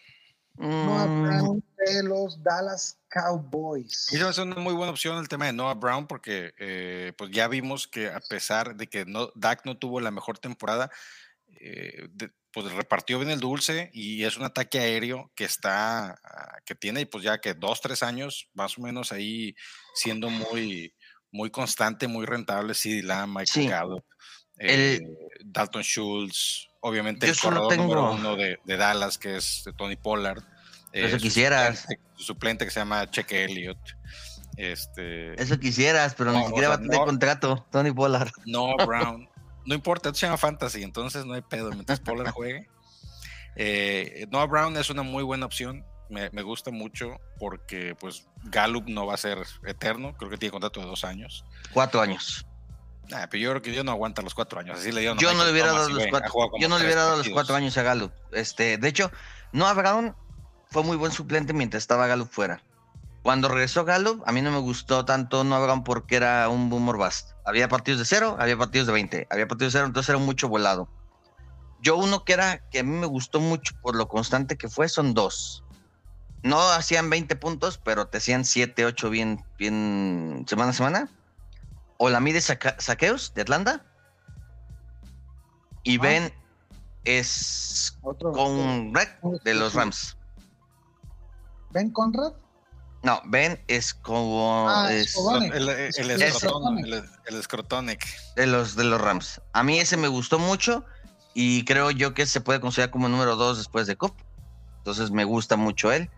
Noah Mm, Brown de los Dallas Cowboys. Me hace una muy buena opción el tema de Noah Brown porque eh, pues ya vimos que a pesar de que no, Dak no tuvo la mejor temporada, eh, de- pues repartió bien el dulce y es un ataque aéreo que está, ah, que tiene pues ya que dos, tres años más o menos ahí siendo muy, muy constante, muy rentable. Sí, la Michael Sí. Gallup, eh, Dalton Schultz, obviamente el corredor número uno de, de Dallas que es Tony Pollard. Eso su quisieras. suplente- Su suplente que se llama Cheque Elliott. Este, Eso quisieras, pero No, ni siquiera va a tener no. contrato, Tony Pollard. [laughs] Noah Brown. No importa, esto se llama fantasy, entonces no hay pedo mientras Pollard juegue. Eh, Noah Brown es una muy buena opción. Me, me gusta mucho porque pues Gallup no va a ser eterno, creo que tiene contrato de dos años. Cuatro años. Nah, pero yo creo que yo no aguanta los cuatro años. Así le Yo no le hubiera dado los cuatro. Yo no le tres hubiera dado los cuatro años a Gallup. Este, de hecho, Noah Brown fue muy buen suplente mientras estaba Gallup fuera. Cuando regresó Gallup, a mí no me gustó tanto Noah Brown porque era un boomer bust. Había partidos de cero, había partidos de 20, había partidos de cero, entonces era mucho volado. Yo uno que era que a mí me gustó mucho por lo constante que fue son dos. No hacían 20 puntos, pero te hacían 7, 8 bien, bien semana a semana. Olamide Saca- Saqueos de Atlanta. Y Ah. Ben es Otro, con Red de los Rams. Ben Conrad. No, Ben es como Ah, es. El, el, el, Es- escrotón, es- el, el escrotonic. de los de los Rams. A mí ese me gustó mucho y creo yo que se puede considerar como número dos después de Cup. Entonces me gusta mucho él.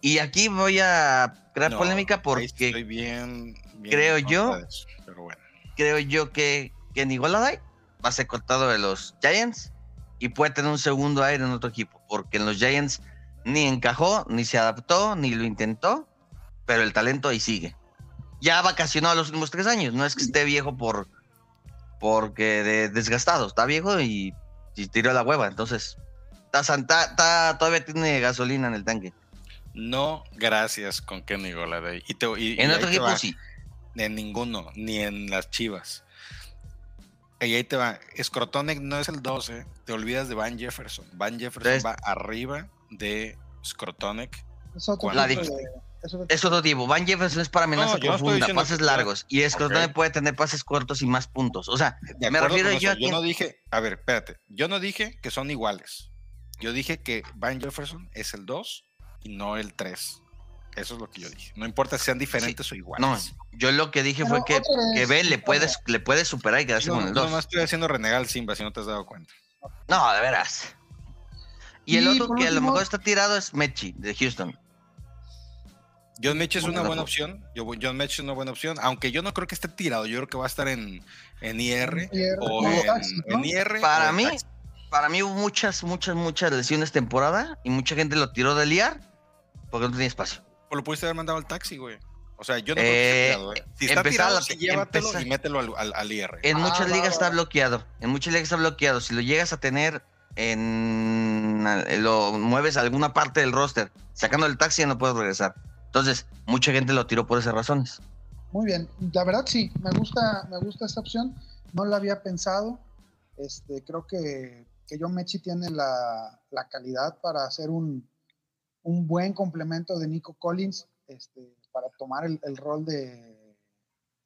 Y aquí voy a crear No, polémica porque estoy bien, bien creo yo- contra de eso, pero bueno. creo yo que Kenny Goladay va a ser cortado de los Giants y puede tener un segundo aire en otro equipo, porque en los Giants ni encajó, ni se adaptó, ni lo intentó, pero el talento ahí sigue. Ya vacacionó los últimos tres años, no es que esté viejo por porque de, desgastado, está viejo y, y tiró la hueva, entonces está, santa- está- todavía tiene gasolina en el tanque. No, gracias con Kenny Goladay. Y te, y- y En ahí otro equipo sí. En ninguno, ni en las chivas. Y ahí te va. Scrotonic no es el 12. Te olvidas de Van Jefferson. Van Jefferson Entonces- va arriba de Scrotonic. Es otro es otro Es otro tipo. Van Jefferson es para amenaza No, no profunda, diciendo pases que- largos. Y Scrotone Ok. puede tener pases cortos y más puntos. O sea, De Me refiero yo a yo no dije, a ver, espérate. Yo no dije que son iguales. Yo dije que Van Jefferson es el 2 y no el 3. Eso es lo que yo dije. No importa si sean diferentes o no, iguales. yo lo que dije Pero fue que, que Ben le puede, le puede superar y quedarse Yo, con el yo 2. nomás estoy haciendo renegar al Simba, si no te has dado cuenta. No, de veras. Y el Y otro que a lo mejor está tirado es Mechi, de Houston. John Mitch es una buena opción. John Mitch es una buena opción. Aunque yo no creo que esté tirado. Yo creo que va a estar en, en IR. IR, o en, taxi, ¿no? en IR. Para mí, taxi. para mí hubo muchas, muchas, muchas lesiones temporada y mucha gente lo tiró del IAR porque no tenía espacio. Pues lo pudiste haber mandado al taxi, güey. O sea, yo no Eh, creo que esté tirado, ¿eh? Si está empezar tirado, la- sí, llévatelo empezar- y mételo al, al, al IR. En Ah, muchas ligas va, está va. bloqueado. En muchas ligas está bloqueado. Si lo llegas a tener en. Lo mueves a alguna parte del roster, sacando el taxi, ya no puedes regresar. Entonces, mucha gente lo tiró por esas razones. Muy bien, la verdad sí, me gusta, me gusta esta opción. No la había pensado. Este, creo que, que John Mechi tiene la, la calidad para hacer un, un buen complemento de Nico Collins este, para tomar el, el rol de,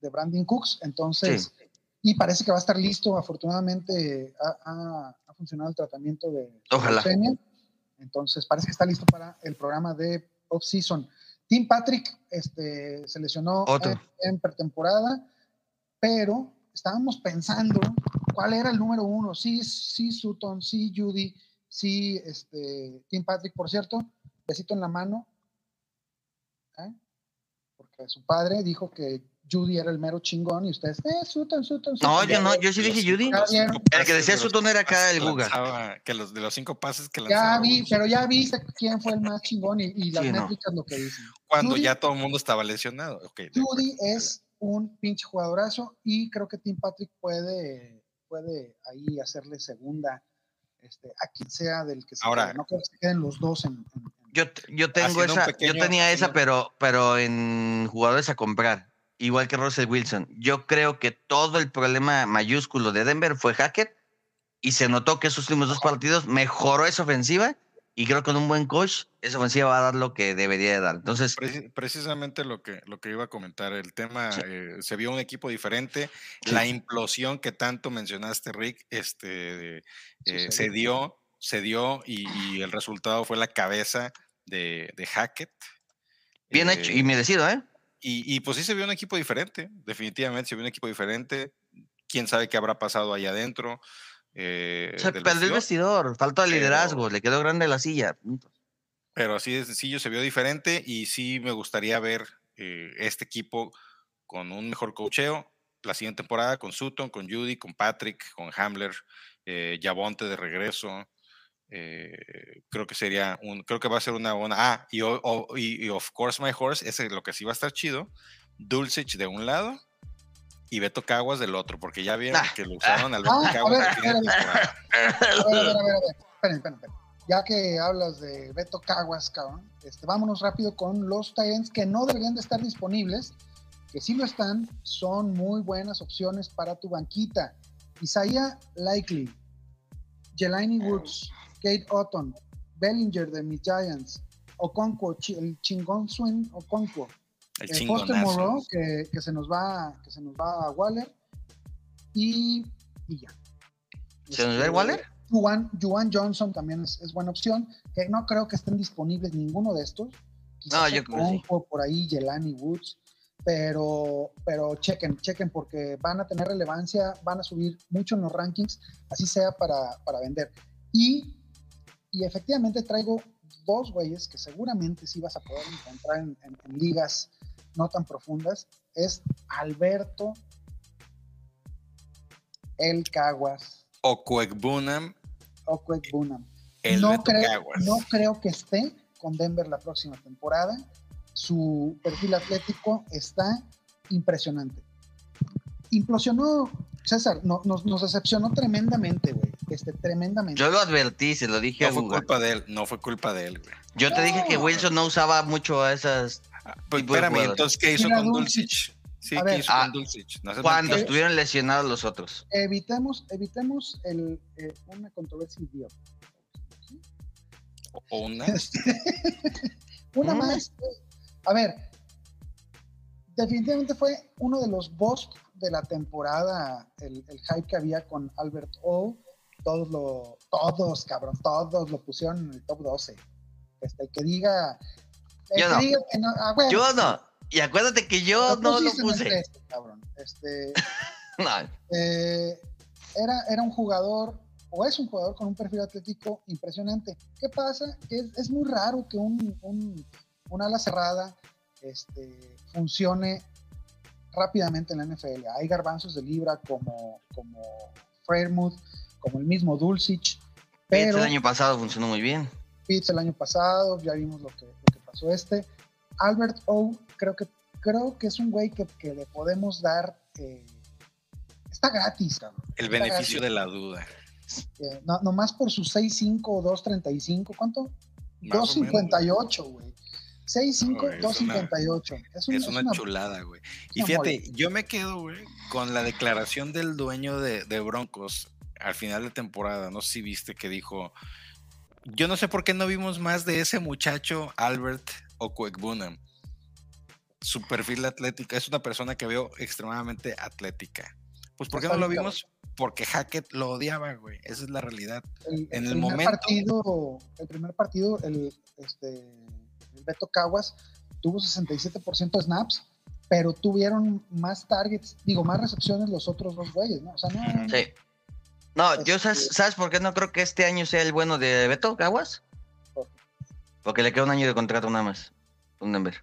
de Brandon Cooks. Entonces, y parece que va a estar listo. Afortunadamente ha, funcionado el tratamiento de Ojalá. leucemia. Entonces, parece que está listo para el programa de off-season. Tim Patrick este, se lesionó en pretemporada, pero estábamos pensando cuál era el número uno. Sí, sí, Sutton, sí, Judy, sí, este, Tim Patrick, por cierto, besito en la mano, ¿eh? porque su padre dijo que Judy era el mero chingón y ustedes, eh, Sutton, Sutton, No, Sutton". yo no, yo sí dije Judy. Ya El que decía de Sutton era acá el Guga. Que los de los cinco pases que Ya lanzaba vi, Wilson, pero ya viste quién fue el más chingón y, y las Sí, no. métricas lo que dicen. Cuando Judy- ya todo el mundo estaba lesionado. Ok, de acuerdo. Judy es un pinche jugadorazo y creo que Tim Patrick puede, puede ahí hacerle segunda este, a quien sea del que se Ahora- quede. No creo que se queden los dos en. en- Yo, yo tengo esa, pequeño- yo tenía esa, pero, pero en jugadores a comprar, igual que Russell Wilson. Yo creo que todo el problema mayúsculo de Denver fue Hackett y se notó que esos últimos dos partidos mejoró esa ofensiva y creo que con un buen coach esa ofensiva va a dar lo que debería de dar. Entonces, Preci- precisamente lo que, lo que iba a comentar, el tema, Sí. eh, se vio un equipo diferente, Sí. la implosión que tanto mencionaste, Rick, este, eh, se dio, se dio y, y el resultado fue la cabeza de, de Hackett. bien Eh, hecho y merecido, ¿eh? Y, y pues sí se vio un equipo diferente, definitivamente se vio un equipo diferente. Quién sabe qué habrá pasado ahí adentro. eh, Se perdió el vestidor. falta de pero- liderazgo, le quedó grande la silla. Pero así de sencillo se vio diferente y sí me gustaría ver eh, este equipo con un mejor cocheo la siguiente temporada con Sutton, con Judy, con Patrick, con Hamler, eh, Yabonte de regreso. Eh, creo que sería un, creo que va a ser una buena. Ah, y, o- o- y, y of course my horse, ese es lo que sí va a estar chido. Dulcich de un lado y Beto Caguas del otro, porque ya vieron Ah, que lo usaron al Beto Ah, a Caguas. A ver. Esperen, esperen, esperen. Ya que hablas de Beto Caguas, cabrón, este, vámonos rápido con los Titans que no deberían de estar disponibles, que sí lo están, son muy buenas opciones para tu banquita. Isaiah Likely, Jelani Woods, Kate Otton, Bellinger de mis Giants, Okonkwo, el chingón Swin Okonkwo, El eh, Foster. Moreau, que, que se nos va, que se nos va a Waller, y, y ya. ¿Se nos va Este, Waller? Juan, Johnson también es, es buena opción, que no creo que estén disponibles ninguno de estos. No, yo creo sí. Por ahí, Jelani Woods, pero, pero chequen, chequen, porque van a tener relevancia, van a subir mucho en los rankings, así sea para, para vender. Y, y efectivamente traigo dos güeyes que seguramente sí vas a poder encontrar en, en- en ligas no tan profundas. Es Alberto El Caguas O Cuegbunam, Okwek Bunam. el no, creo, Caguas. no creo que esté con Denver la próxima temporada. Su perfil atlético está impresionante. Implosionó, César, no- nos, nos decepcionó tremendamente, güey. Este, tremendamente. Yo lo advertí, se lo dije No a fue culpa de él, no fue culpa de él, güey. Yo te dije que. Wilson no usaba mucho a esas Ah, Pues espérame, entonces, ¿qué hizo con Dulcich. Dulcich? Sí, A ¿qué ver. hizo Ah, con Dulcich? No seas cuando estuvieron lesionados los otros. evitemos, evitemos el, eh, una controversia idiota. O- o [laughs] una. Una Mm. más. A ver, definitivamente fue uno de los boss de la temporada, el, el hype que había con Albert O. Todos lo, todos, cabrón, todos lo pusieron en el top 12. Este, que diga. el Yo que no. diga que no, ah, bueno, Yo no. Y acuérdate que yo no lo pusiste en el puse. 13, cabrón. Este, [laughs] No. eh, era, era un jugador, o es un jugador con un perfil atlético impresionante. ¿Qué pasa? Que es, es muy raro que un, un, un ala cerrada este, funcione rápidamente en la NFL. Hay garbanzos de libra como, como Fairmouth, como el mismo Dulcich, Pero pero el año pasado funcionó muy bien. Pitts el año pasado, ya vimos lo que, lo que pasó este. Albert O, creo que, creo que es un güey que, que le podemos dar. eh, está gratis, cabrón. El Está beneficio de la duda. Eh, no, nomás por sus 6'5 o 2'35, ¿cuánto? Más o menos, 2'58, güey. 6'5, No, güey, es una- 2'58. Es, Es es una chulada, güey. Y fíjate, yo me quedo, güey, con la declaración del dueño de, de Broncos al final de temporada. No sé si viste que dijo. Yo no sé por qué no vimos más de ese muchacho, Albert Okwekbunam. Su perfil atlético. Es una persona que veo extremadamente atlética. Pues, ¿por qué no lo vimos? Porque Hackett lo odiaba, güey. Esa es la realidad. el, en el primer momento- Partido, el primer partido, el, este, el Beto Caguas tuvo 67% de snaps, pero tuvieron más targets, digo, más recepciones los otros dos güeyes, ¿no? O sea, no. Sí. No, yo sabes, ¿sabes por qué no creo que este año sea el bueno de Beto Caguas? Porque le queda un año de contrato nada más. Un Denver.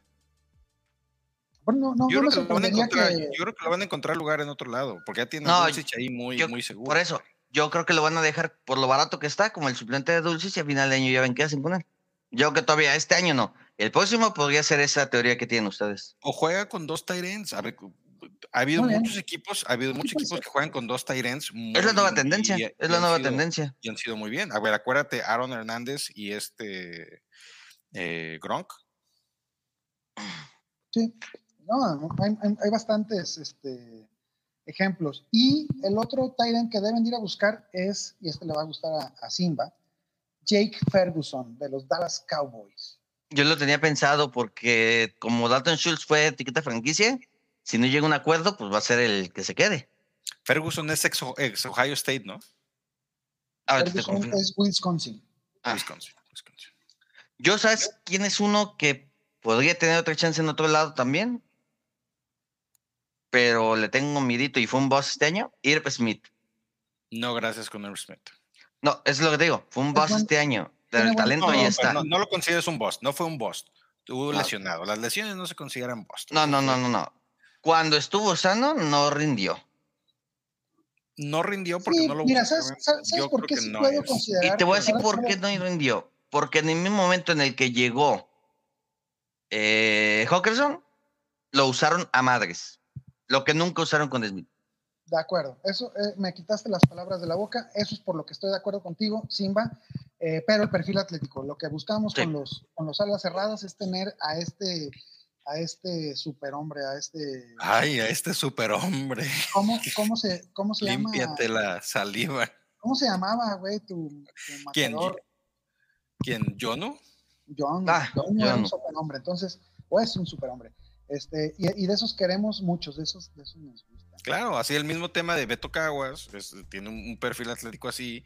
Bueno, no, no, Yo no creo, que lo van a encontrar, que. yo creo que lo van a encontrar lugar en otro lado, porque ya tiene No, a Dulcich ahí muy, yo- muy seguro. Por eso, yo creo que lo van a dejar por lo barato que está, como el suplente de Dulcis, y a final de año ya ven qué hacen con él. Yo que todavía este año no. El próximo podría ser esa teoría que tienen ustedes. O juega con dos Tyrants. Ha habido Muy bien. muchos equipos, ha habido muchos equipos que juegan con dos Tyrants. Es la nueva tendencia. y- y Es la han nueva sido- tendencia. Y han sido muy bien. A ver, acuérdate, Aaron Hernández y este eh, Gronk. Sí, no, hay, hay- hay bastantes este, ejemplos. Y el otro Tyrant que deben ir a buscar es, y este le va a gustar a, a Simba, Jake Ferguson de los Dallas Cowboys. Yo lo tenía pensado porque como Dalton Schultz fue etiqueta franquicia, si no llega a un acuerdo, pues va a ser el que se quede. Ferguson es ex, ex Ohio State, ¿no? Ferguson confirmo. es Wisconsin. Ah. Wisconsin. Wisconsin. Yo, ¿sabes quién es uno que podría tener otra chance en otro lado también? Pero le tengo midito y fue un boss este año. Irv Smith. No, gracias con Irv Smith. No, es lo que te digo. Fue un boss buen- este año. El buen- talento No, ahí no, está. no, no lo consideres un bust, no fue un. Estuvo No. lesionado. Las lesiones no se consideran bust. No, no, no, no, no. Cuando estuvo sano, no rindió. No rindió porque Sí, no lo mira, ¿sabes, sabes- sabes Yo por qué sí no puedo es. considerar? Y te voy a decir ¿sabes por qué no rindió. Porque en el mismo momento en el que llegó eh, Hawkinson, lo usaron a madres. Lo que nunca usaron con Smith. De acuerdo, eso eh, me quitaste las palabras de la boca, eso es por lo que estoy de acuerdo contigo, Simba, eh, pero el perfil atlético, lo que buscamos Sí. con los con los alas cerradas es tener a este a este superhombre, a este Ay, a este superhombre. ¿cómo, [laughs] cómo se cómo se llama? Límpiate la saliva. ¿Cómo se llamaba, güey, tu, tu ¿Quién? ¿Quién? ¿Yo no? John, Ah, John era un superhombre, entonces, o es un superhombre. Este, y, y de esos queremos muchos, de esos, de esos nos gustan. Claro, así el mismo tema de Beto Caguas, es- tiene un, un perfil atlético así,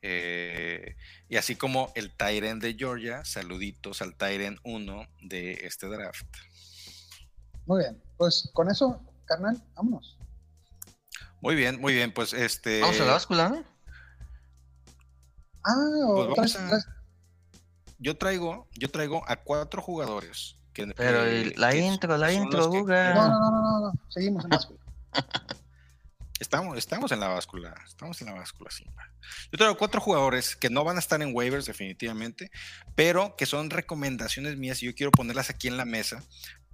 eh, y así como el Tyren de Georgia, saluditos al Tyren 1 de este draft. Muy bien, pues con eso, carnal, vámonos. Muy bien, muy bien, pues este... Vamos a la báscula. Ah, Pues a- Yo traigo, yo traigo a cuatro jugadores. Que, Pero la que intro, la intro, Guga. No, no, no, no, no, no, seguimos en báscula. [laughs] Estamos, estamos en la báscula, estamos en la báscula, Simba. Yo traigo cuatro jugadores que no van a estar en waivers definitivamente, pero que son recomendaciones mías y yo quiero ponerlas aquí en la mesa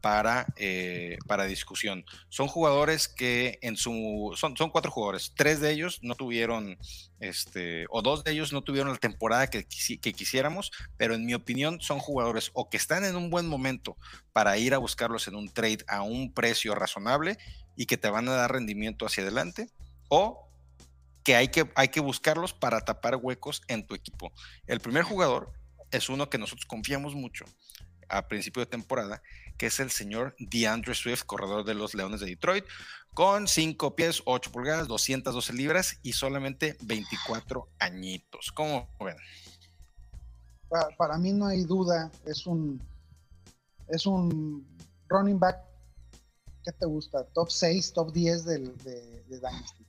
para, eh, para discusión. Son jugadores que en su... Son, son cuatro jugadores, tres de ellos no tuvieron, este, o dos de ellos no tuvieron la temporada que, que quisiéramos, pero en mi opinión son jugadores o que están en un buen momento para ir a buscarlos en un trade a un precio razonable y que te van a dar rendimiento hacia adelante, o que hay que, hay que buscarlos para tapar huecos en tu equipo. El primer jugador es uno que nosotros confiamos mucho a principio de temporada, que es el señor DeAndre Swift, corredor de los Leones de Detroit, con 5 pies, 8 pulgadas, 212 libras y solamente 24 añitos. ¿Cómo ven? Para, para mí no hay duda, es un es un running back ¿qué te gusta? Top 6, top 10 del, de, de Dynasty.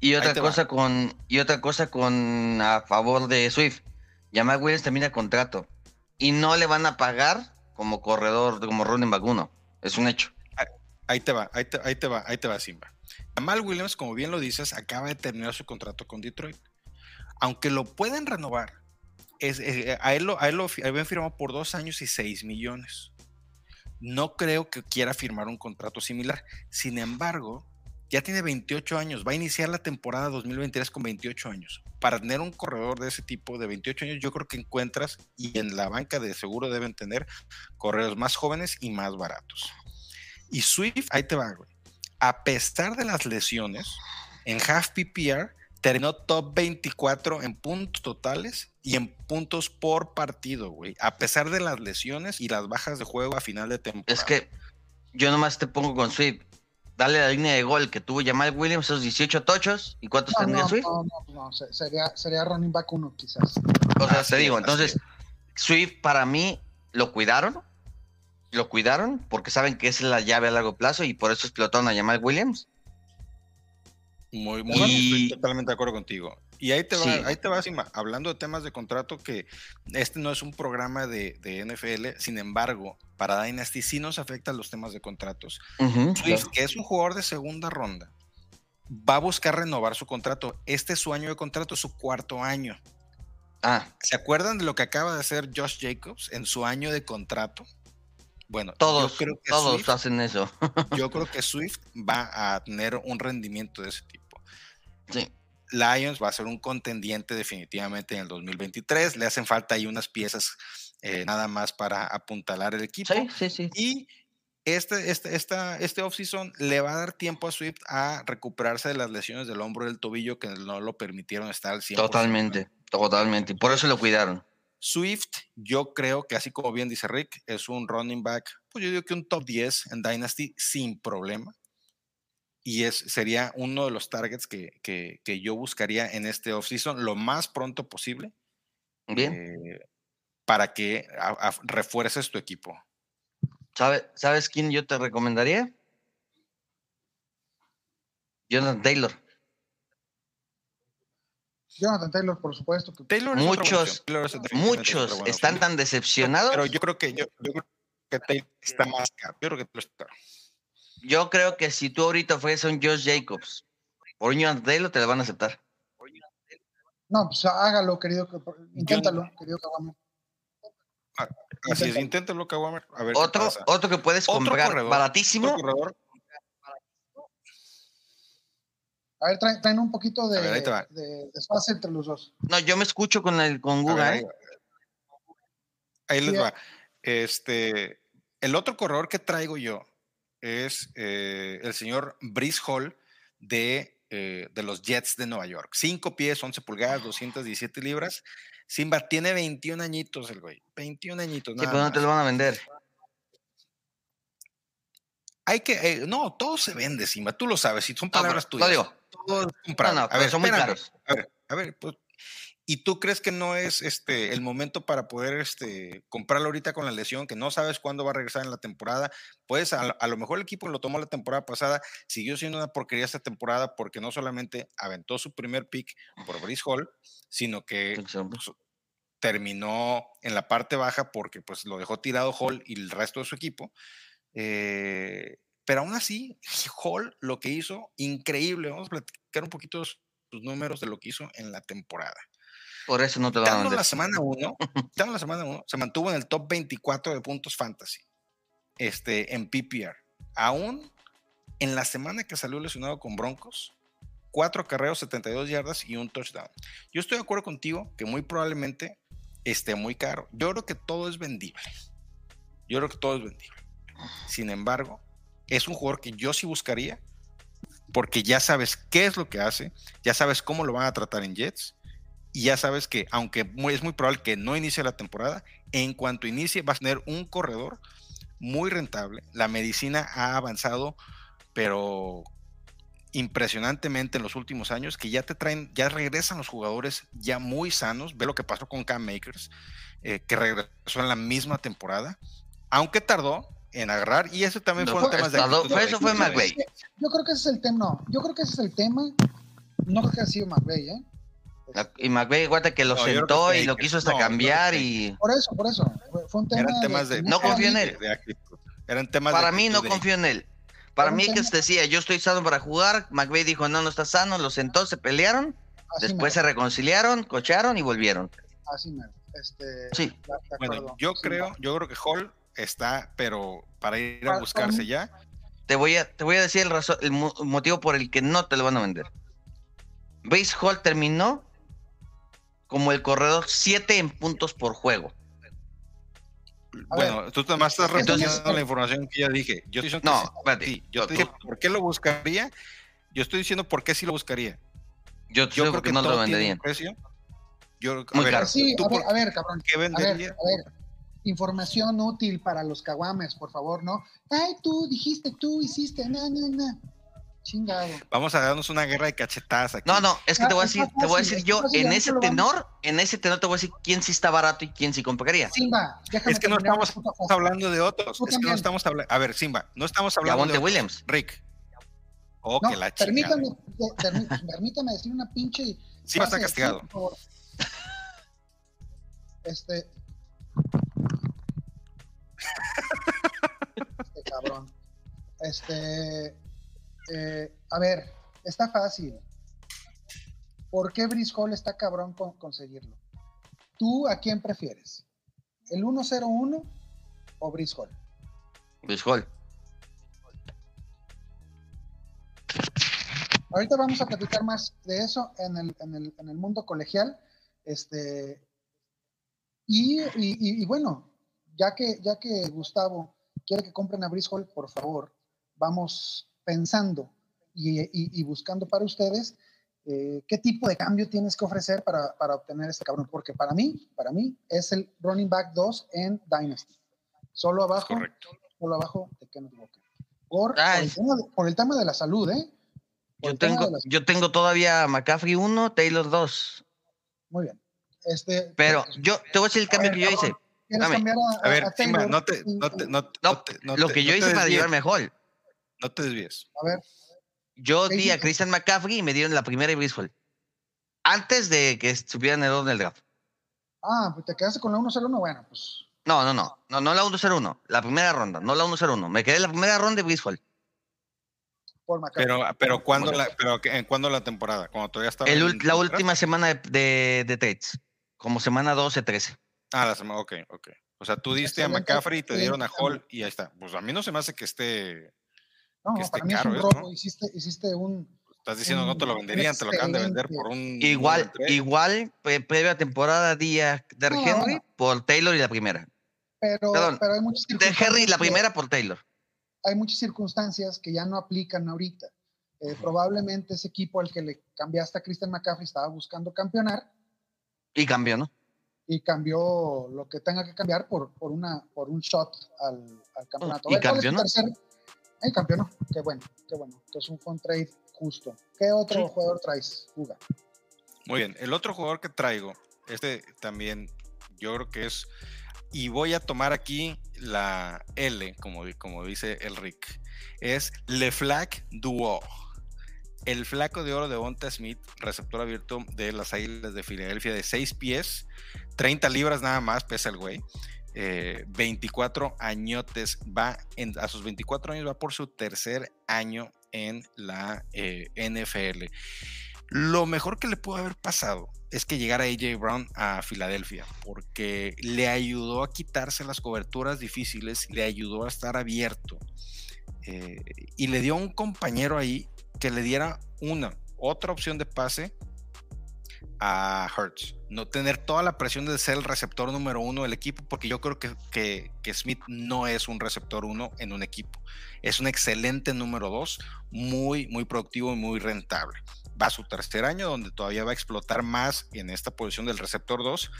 Y otra va. cosa con, y otra cosa con a favor de Swift. Jamal Williams termina contrato. Y no le van a pagar como corredor, como running back uno. Es un hecho. Ahí te va, ahí te, ahí te va, ahí te va, Simba. Jamal Williams, como bien lo dices, acaba de terminar su contrato con Detroit. Aunque lo pueden renovar, es, eh, a, él lo, a él lo habían firmado por dos años y seis millones. No creo que quiera firmar un contrato similar. Sin embargo, ya tiene 28 años, va a iniciar la temporada 2023 con 28 años. Para tener un corredor de ese tipo de 28 años, yo creo que encuentras, y en la banca de seguro deben tener corredores más jóvenes y más baratos. Y Swift, ahí te va, güey. A pesar de las lesiones, en half PPR terminó top 24 en puntos totales y en puntos por partido, güey. A pesar de las lesiones y las bajas de juego a final de temporada. Es que yo nomás te pongo con Swift. Dale la línea de gol que tuvo Jamal Williams, esos 18 tochos. ¿Y cuántos No, tendría no, Swift? no, no, no, se- sería, sería running back 1 quizás. O sea, Así te digo, es, entonces, Swift para mí lo cuidaron, lo cuidaron porque saben que es la llave a largo plazo y por eso explotaron a Jamal Williams. Muy, muy Y- estoy totalmente de acuerdo contigo. Y ahí te va, Sí. ahí te hablando de temas de contrato, que este no es un programa de, de NFL, sin embargo, para Dynasty sí nos afectan los temas de contratos. Swift, que es un jugador de segunda ronda, va a buscar renovar su contrato. Este es su año de contrato, es su cuarto año. Ah, ¿Se acuerdan de lo que acaba de hacer Josh Jacobs en su año de contrato? Bueno, todos, creo que todos Swift, hacen eso. yo [laughs] creo que Swift va a tener un rendimiento de ese tipo. Sí. Lions va a ser un contendiente definitivamente en el 2023. Le hacen falta ahí unas piezas eh, nada más para apuntalar el equipo. Sí, sí, sí. Y este, este, esta, este offseason le va a dar tiempo a Swift a recuperarse de las lesiones del hombro y del tobillo que no lo permitieron estar al 100%. Totalmente, totalmente. Y por eso lo cuidaron. Swift, yo creo que así como bien dice Rick, es un running back, pues yo digo que un top 10 en Dynasty sin problema. Y es, sería uno de los targets que, que- que yo buscaría en este offseason lo más pronto posible Bien. eh, para que a- a- refuerces tu equipo. ¿Sabe- ¿Sabes quién yo te recomendaría? Jonathan Taylor. Jonathan Taylor, por supuesto. Que, Taylor es Muchos. Taylor es muchos están tan decepcionados. Pero yo creo que yo, yo creo que Taylor está más caro. Yo creo que Taylor está caro. Yo creo que si tú ahorita fueras un Josh Jacobs por un Jonathan Taylor, te lo van a aceptar. no, pues hágalo, querido. que- Inténtalo, querido Caguama. Así es, inténtalo, Kawamar. A ver qué Otro, pasa. otro que puedes Otro comprar corredor, baratísimo. Otro corredor, A ver, traen, traen un poquito de, ver, de desfase entre los dos. No, yo me escucho con el con Google. ver, ¿eh? ahí, ahí les Sí, va. Este, el otro corredor que traigo yo es eh, el señor Brice Hall de, eh, de los Jets de Nueva York. 5 pies, 11 pulgadas, 217 libras. Simba tiene 21 añitos el güey. 21 añitos. Sí, nada pero no te lo van a vender. Hay que, eh, no, todo se vende, Simba. Tú lo sabes. Si son No, palabras lo tuyas. digo. Todo es comprado. no, a ver, son muy caros. A ver, a ver, pues, ¿y tú crees que no es este el momento para poder este comprarlo ahorita con la lesión, que no sabes cuándo va a regresar en la temporada? Pues a, lo- a lo mejor el equipo lo tomó la temporada pasada siguió siendo una porquería esta temporada porque no solamente aventó su primer pick por Brice Hall, sino que pues, terminó en la parte baja porque pues lo dejó tirado Hall y el resto de su equipo. Eh, pero aún así, Hall lo que hizo, increíble. Vamos a platicar un poquito de sus números de lo que hizo en la temporada. Por eso no te lo van a la semana 1, [laughs] quitando la semana 1, se mantuvo en el top 24 de puntos fantasy este, en PPR. Aún en la semana que salió lesionado con Broncos, cuatro carreos, 72 yardas y un touchdown. Yo estoy de acuerdo contigo que muy probablemente esté muy caro. Yo creo que todo es vendible. Yo creo que todo es vendible. Sin embargo, es un jugador que yo sí buscaría porque ya sabes qué es lo que hace, ya sabes cómo lo van a tratar en Jets y ya sabes que aunque muy- es muy probable que no inicie la temporada, en cuanto inicie vas a tener un corredor muy rentable. La medicina ha avanzado, pero impresionantemente en los últimos años, que ya te traen, ya regresan los jugadores ya muy sanos. Ve lo que pasó con Cam Makers, eh, que regresó en la misma temporada, aunque tardó en agarrar, y eso también No, fueron fue- temas de actitud fue- del eso fue. Yo creo que ese es el tema. No, yo creo que ese es el tema. No creo que ha sido McVay, ¿eh? La- Y McVay, acuérdate que lo No, sentó que y lo quiso hasta No, cambiar y Por eso, por eso. Fue, un tema. Eran temas de, que No confío en él. de actitud. Eran temas de para mí no confío en él. Para mí que decía, yo estoy sano para jugar, McVay dijo, no, no está sano, lo sentó, se pelearon, Así después se reconciliaron, cocharon y volvieron. Así mero. Este, Sí. Bueno, yo Sí, creo, va. yo creo que Hall está, pero para ir a buscarse ya. Te voy a, te voy a decir el, razo- el mo- motivo por el que no te lo van a vender. Base Hall terminó como el corredor 7 en puntos por juego. A bueno, tú nomás estás repitiendo la información que ya dije. Yo estoy diciendo que No, sí, espérate. sí. Yo te dije por qué lo buscaría. Yo estoy diciendo por qué sí lo buscaría. yo, Yo creo que no lo venderían. precio. Yo, a Muy ver, caro. Sí, ¿tú a ver, a ver, cabrón. qué A ver, a ver. Información útil para los caguames, por favor, ¿no? Ay, tú dijiste, tú hiciste, no, no, no. Chingado. Vamos a darnos una guerra de cachetadas aquí. No, no, es que Ah, te voy a decir, te voy a decir yo, fácil, en ese tenor, en ese tenor te voy a decir quién sí está barato y quién sí compraría. Simba, déjame Es que no estamos hablando de otros. Es que no estamos hablando. A ver, Simba, no estamos hablando de otros. Williams. Rick. Oh, No, que la chingada. permítame, permí- [laughs] permítame decir una pinche. Simba está castigado. por. Este. [laughs] Este cabrón. Este. Eh, a ver, está fácil. ¿Por qué Brice Hall está cabrón con conseguirlo? ¿Tú a quién prefieres? ¿El 101 o Brice Hall? Luis Hall. Ahorita vamos a platicar más de eso en el, en el, en el mundo colegial. Este, y, y- y- y bueno, ya que, ya que Gustavo quiere que compren a Brice Hall, por favor, vamos pensando y, y- y buscando para ustedes eh, qué tipo de cambio tienes que ofrecer para, para obtener este cabrón. Porque para mí, para mí, es el running back 2 en Dynasty. Solo abajo, solo abajo de Kenneth Walker. Por, por el tema de, por el tema de la salud, ¿eh? Por Yo tengo, la- yo tengo todavía McCaffrey 1, Taylor 2. Muy bien. Este, Pero yo te voy a decir el cambio ver, que yo hice. cabrón, ¿Quieres dame. cambiar a, A ver, a Taylor? no te, no te, no, te- No, no te- no lo te- que yo hice para llevar mejor. No te desvíes. A ver, Yo ¿Qué di a? Christian McCaffrey y me dieron la primera y Brice Hall. Antes de que estuvieran el orden del draft. ah, pues te quedaste con la 101, bueno, pues No, no, no. No, no la 1-0-1. La primera ronda, no la 1-0-1. Me quedé en la primera ronda de Brice Hall. por McCaffrey. Pero, pero ¿cuándo la, pero ¿en cuándo la temporada? Cuando todavía estaba. El en- la en- última semana de, de, de trades. Como semana 12-13. Ah, la semana, ok, ok. O sea, tú diste a McCaffrey y te dieron a Hall y ahí está. Pues a mí no se me hace que esté. No, que para mí caro es un robo. ¿no? Hiciste, hiciste un. Estás diciendo no te lo Un venderían, te lo acaban de vender por un. Igual, un igual, pre- previa temporada, día de No, Henry no. por Taylor y la primera. Pero, Perdón, pero hay muchas De Henry circunstancias la primera por Taylor. hay muchas circunstancias que ya no aplican ahorita. Eh, probablemente ese equipo al que le cambiaste a Christian McCaffrey estaba buscando campeonar Y cambió, ¿no? y cambió lo que tenga que cambiar por, por, una, por un shot al, al campeonato. ¿Y A ver, ¿cuál es tu campeonó? tercer? Eh, campeonó. Qué bueno, qué bueno. Entonces un fue un trade justo. ¿Qué otro Sí. jugador traes, Juga? Muy bien. El otro jugador que traigo, este también, yo creo que es. Y voy a tomar aquí la L, como, di- como dice el Rick. Es Le Flac Duo. El flaco de oro de Bonta Smith, receptor abierto de las Águilas de Filadelfia de 6 pies, 30 libras nada más pesa el güey. Eh, 24 añotes, va en- a sus 24 años va por su tercer año en la eh, NFL. Lo mejor que le pudo haber pasado es que llegara AJ Brown a Filadelfia, porque le ayudó a quitarse las coberturas difíciles, le ayudó a estar abierto eh, y le dio a un compañero ahí que le diera una, otra opción de pase a Hertz. No tener toda la presión de ser el receptor número uno del equipo, porque yo creo que, que- Smith no es un receptor uno en un equipo. Es un excelente número dos, muy, muy productivo y muy rentable. Va a su tercer año, donde todavía va a explotar más en esta posición del receptor 2.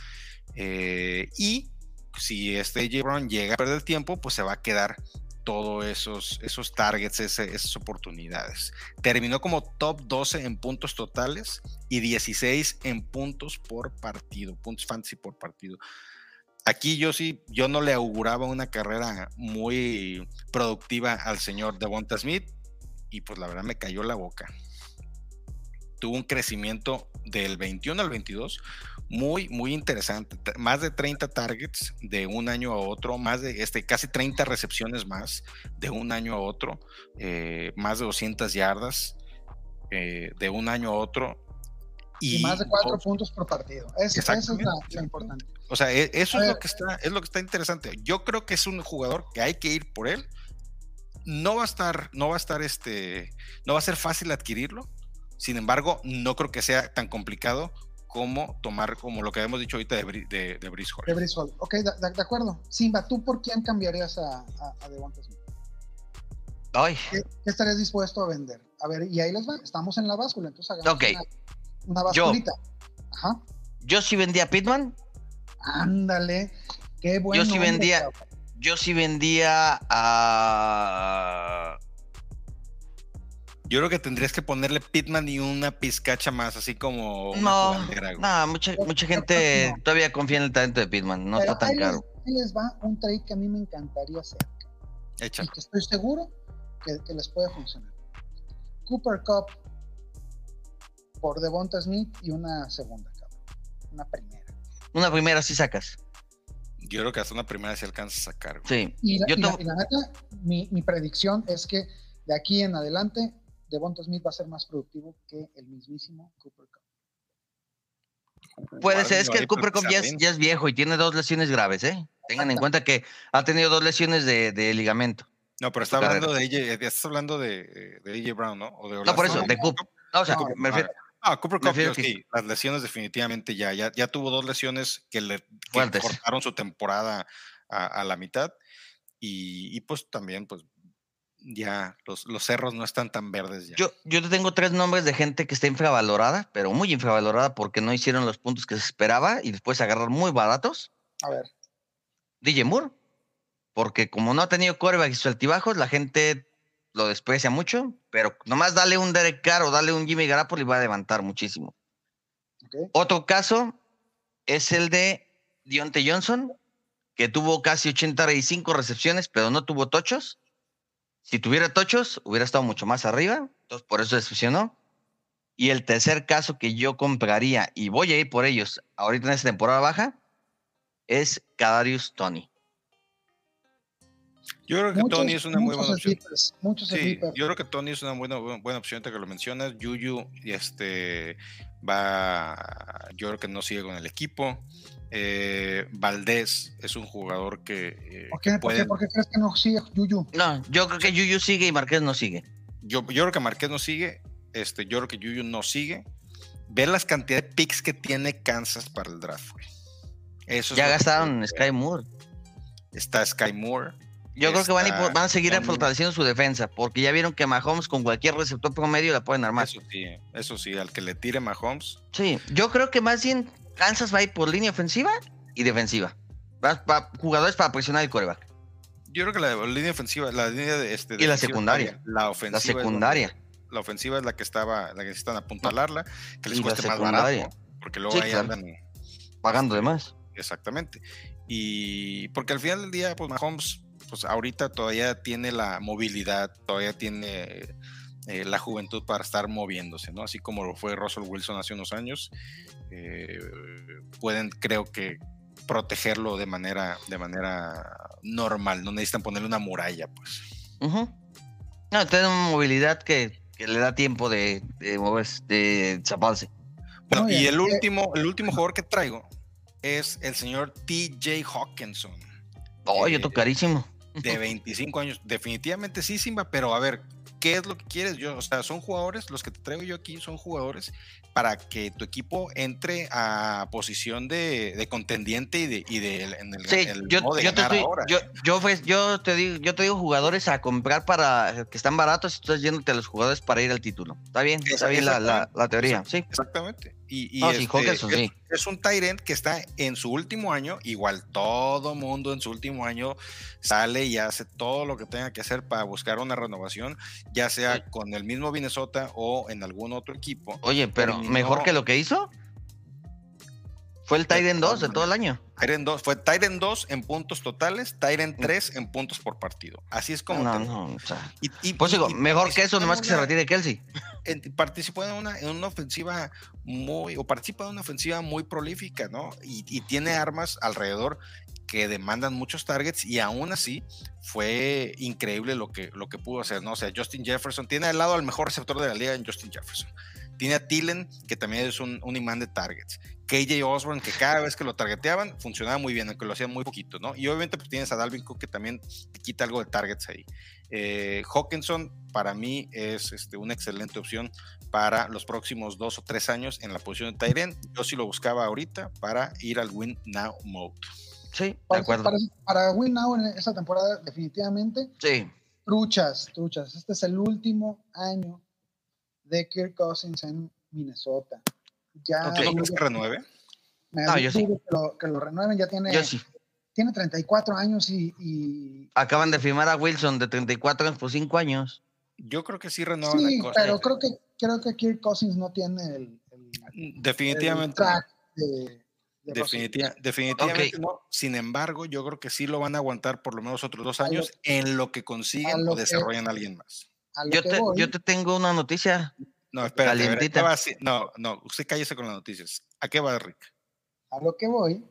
eh, y si este J. Brown llega a perder tiempo, pues se va a quedar todos esos, esos targets, esas oportunidades. Terminó como top 12 en puntos totales y 16 en puntos por partido, puntos fantasy por partido. Aquí yo sí, yo no le auguraba una carrera muy productiva al señor Devonta Smith y pues la verdad me cayó la boca. Tuvo un crecimiento del 21 al 22 muy, muy interesante. Más de 30 targets de un año a otro, más de este, casi 30 recepciones más de un año a otro, eh, más de 200 yardas eh, de un año a otro. Y, más de cuatro dos- puntos por partido. Es- Esa es la importante. o sea, e- eso es lo que está, es lo que está interesante. Yo creo que es un jugador que hay que ir por él. No va a estar, no va a estar este, no va a ser fácil adquirirlo. Sin embargo, no creo que sea tan complicado como tomar, como lo que habíamos dicho ahorita de, de, de Hall. De Breece Hall. Ok, de, de- de acuerdo. Simba, ¿tú por quién cambiarías a, a, a Devonta Smith? Ay, ¿Qué, qué estarías dispuesto a vender? A ver, y ahí les va. Estamos en la báscula, entonces hagamos Ok. una, una Yo. basculita. Ajá. yo sí vendía a Pittman. Ándale. Qué bueno. Yo sí vendía- Yo sí vendía a. Yo creo que tendrías que ponerle Pitman y una pizcacha más, así como. No, no, mucha, mucha gente todavía confía en el talento de Pitman, no Pero está tan ahí les- caro. ahí les va un trade que a mí me encantaría hacer y Échalo. que estoy seguro que, que les puede funcionar. Cooper Cup por Devonta Smith y una segunda, cabrón. Una primera. Una primera sí sacas. Yo creo que hasta una primera sí alcanza a sacar. güey. Sí. Y la, Yo y la- to- y la neta, mi, mi predicción es que de aquí en adelante, Devonta Smith va a ser más productivo que el mismísimo Cooper Cup. Puede ser, es que el Cooper Cup ya es, salen. ya es viejo y tiene dos lesiones graves, ¿eh? Tengan en cuenta que ha tenido dos lesiones de, de ligamento. No, pero está hablando de AJ, estás hablando de, de AJ Brown, ¿no? O de No, por eso, de Coop. No, o sea, No, me refiero, Ah, Cooper Cup, que- sí, las lesiones definitivamente ya, ya, ya tuvo dos lesiones que le que cortaron su temporada a, a la mitad y, y pues también pues ya los, los cerros no están tan verdes ya. yo, yo te tengo tres nombres de gente que está infravalorada, pero muy infravalorada porque no hicieron los puntos que se esperaba y después se agarraron muy baratos. A ver, DJ Moore, porque como no ha tenido coreback y sus altibajos, la gente lo desprecia mucho, pero nomás dale un Derek Carr o dale un Jimmy Garoppolo y va a levantar muchísimo. Otro caso es el de Dionte Johnson, que tuvo casi 85 recepciones, pero no tuvo tochos. Si tuviera tochos, hubiera estado mucho más arriba, entonces por eso decepcionó. Y el tercer caso que yo compraría, y voy a ir por ellos ahorita en esta temporada baja, es Kadarius Tony. Yo creo que Muchos, Tony es una muy buena opción. muchos Sí, yo creo que Tony es una buena, buena opción ahorita que lo mencionas. Yuyu y este va, yo creo que no sigue con el equipo. Eh, Valdés es un jugador que, eh, ¿Por que qué, por, puede- qué, por qué crees que no sigue Yuyu? No, yo creo que Yuyu sigue y Marqués no sigue. yo, yo creo que Marqués no sigue. Este, yo creo que Yuyu no sigue. Ver las cantidades de picks que tiene Kansas para el draft, güey. Eso es Ya gastaron que- Sky Moore. Está Sky Moore. Yo creo que van a, van seguir fortaleciendo su defensa, porque ya vieron que Mahomes con cualquier receptor promedio la pueden armar. Eso sí, eso sí, al que le tire Mahomes. Sí, yo creo que más bien Kansas va a ir por línea ofensiva y defensiva. Va- va- jugadores para presionar el coreback. Yo creo que la línea ofensiva, la línea de este. Y la secundaria. bien. La ofensiva. La es secundaria. la ofensiva es la que estaba, la que necesitan apuntalarla, que les Y cueste más barato, porque luego Sí, ahí claro. andan Pagando de más. exactamente. Y porque al final del día, pues Mahomes, pues ahorita todavía tiene la movilidad, todavía tiene eh, la juventud para estar moviéndose, ¿no? Así como lo fue Russell Wilson hace unos años, eh, pueden, creo que protegerlo de manera, de manera normal, no necesitan ponerle una muralla, pues. No, tiene una movilidad que, que le da tiempo de, de moverse, de zaparse. Bueno, Muy y el Eh, último, el último jugador que traigo es el señor TJ Hawkinson, Oh, yo Eh, toco carísimo. de [laughs] 25 años. Definitivamente sí, Simba, pero a ver, ¿qué es lo que quieres? Yo, o sea, son jugadores, los que te traigo yo aquí son jugadores para que tu equipo entre a posición de, de contendiente y de, y de en el, Sí, el yo, modo de yo te estoy, ahora. yo, yo, pues, yo te digo, yo te digo jugadores a comprar para que están baratos y estás yéndote a los jugadores para ir al título. Está bien, está bien la, la, la teoría, sí. Exactamente. Y, y No, sí, este, Hawkinson, es, sí. es un Tyrant que está en su último año, igual todo mundo en su último año sale y hace todo lo que tenga que hacer para buscar una renovación, ya sea Sí. con el mismo Minnesota o en algún otro equipo. Oye, pero Terminó- mejor que lo que hizo fue el Titan 2 de todo el año. Tyrant 2, fue Tyrant 2 en puntos totales, Tyrant 3 en puntos por partido. Así es como No, no, o sea, Y, y- pues digo, y mejor que eso, nomás que se una- retire Kelsey. participó en una, en una ofensiva muy, o participa en una ofensiva muy prolífica, ¿no? Y, y tiene armas alrededor que demandan muchos targets y aún así fue increíble lo que, lo que pudo hacer, ¿no? O sea, Justin Jefferson tiene al lado al mejor receptor de la liga en Justin Jefferson. Tiene a Tillen, que también es un, un imán de targets. KJ Osborne, que cada vez que lo targeteaban funcionaba muy bien, aunque lo hacían muy poquito, ¿no? Y obviamente pues tienes a Dalvin Cook, que también te quita algo de targets ahí. Eh, Hawkinson para mí es este, una excelente opción para los próximos dos o tres años en la posición de Tyren. Yo sí lo buscaba ahorita para ir al Win Now Mode. Sí, de Para, acuerdo. para, para Win Now en esta temporada, definitivamente, Sí, truchas, truchas. Este es el último año de Kirk Cousins en Minnesota. Ya Ok. ¿Tú no que renueve? me No, yo sí. que, lo, que lo renueven. Ya tiene, yo sí. tiene 34 años y, y Acaban de firmar a Wilson de 34 años por 5 años. Yo creo que sí renuevan Sí, a pero creo que, creo que Kirk Cousins no tiene el, el- Definitivamente. el track de, de Definitiva- Russell. definitivamente no. Sin embargo, yo creo que sí lo van a aguantar por lo menos otros dos lo- años en lo que consiguen lo o que- desarrollan a alguien más. A lo Yo que te, voy, yo te tengo una noticia. No, espérate. No, no, usted cállese con las noticias. ¿A qué va, Rick? a lo que voy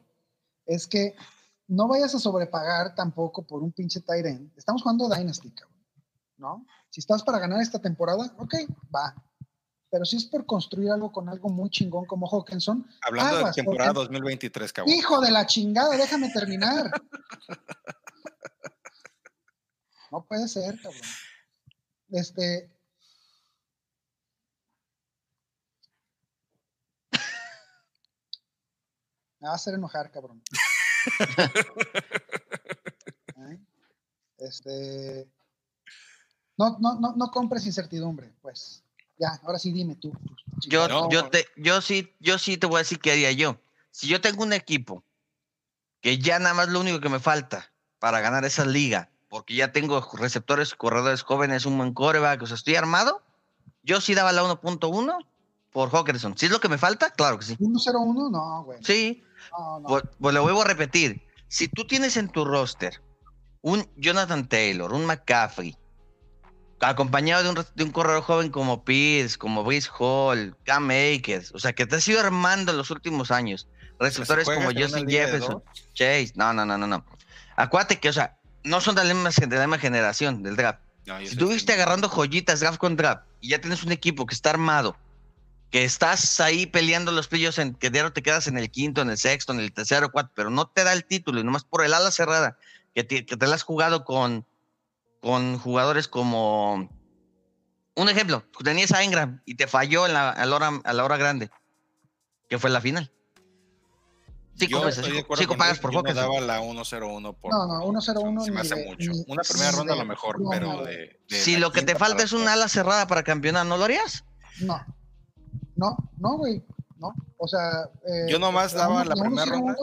es que no vayas a sobrepagar tampoco por un pinche Tyren. Estamos jugando Dynasty, cabrón, ¿no? Si estás para ganar esta temporada, ok, va. Pero si es por construir algo con algo muy chingón como Hawkinson, Hablando Aguas, de temporada porque- 2023, cabrón. hijo de la chingada, déjame terminar. [laughs] No puede ser, cabrón. Este. Me va a hacer enojar, cabrón. [laughs] ¿Eh? Este. No, no, no, no compres incertidumbre, pues. Ya, ahora sí dime tú. Yo, No. yo, te, yo, sí, yo sí te voy a decir qué haría yo. Si yo tengo un equipo que ya nada más lo único que me falta para ganar esa liga, porque ya tengo receptores, corredores jóvenes, un buen coreback, o sea, estoy armado, yo sí daba la 1.1 por Hawkinson. ¿Sí es lo que me falta? Claro que sí. 1-0-1, no, güey. Sí, No, no. pues, pues lo vuelvo a repetir. Si tú tienes en tu roster un Jonathan Taylor, un McCaffrey, acompañado de un, de un corredor joven como Pierce, como Brice Hall, Cam Akers, o sea, que te has ido armando en los últimos años, receptores como Justin Jefferson, Chase, no, no, no, no, no. Acuérdate que, o sea, no son de la misma, de la misma generación del draft. No, Si sé tú que viste no. agarrando joyitas draft con draft y ya tienes un equipo que está armado, que estás ahí peleando los playoffs, en que diario te quedas en el quinto, en el sexto, en el tercero, cuarto, pero no te da el título y nomás por el ala cerrada, que te, que te la has jugado con, con jugadores como. Un ejemplo, tenías a Ingram y te falló en la, a, la hora, a la hora grande, que fue la final. Yo estoy con pagas por yo no Hawkinson. daba la 1-0-1 por No, no, 1-0-1 Se me hace de- mucho. ni- Una primera ronda a lo mejor, pero de, de Si lo que te falta es un ala cerrada para campeonar, ¿no lo harías? No, no, no, güey, no. O sea, eh, Yo nomás daba la primera 1-0-1, ronda.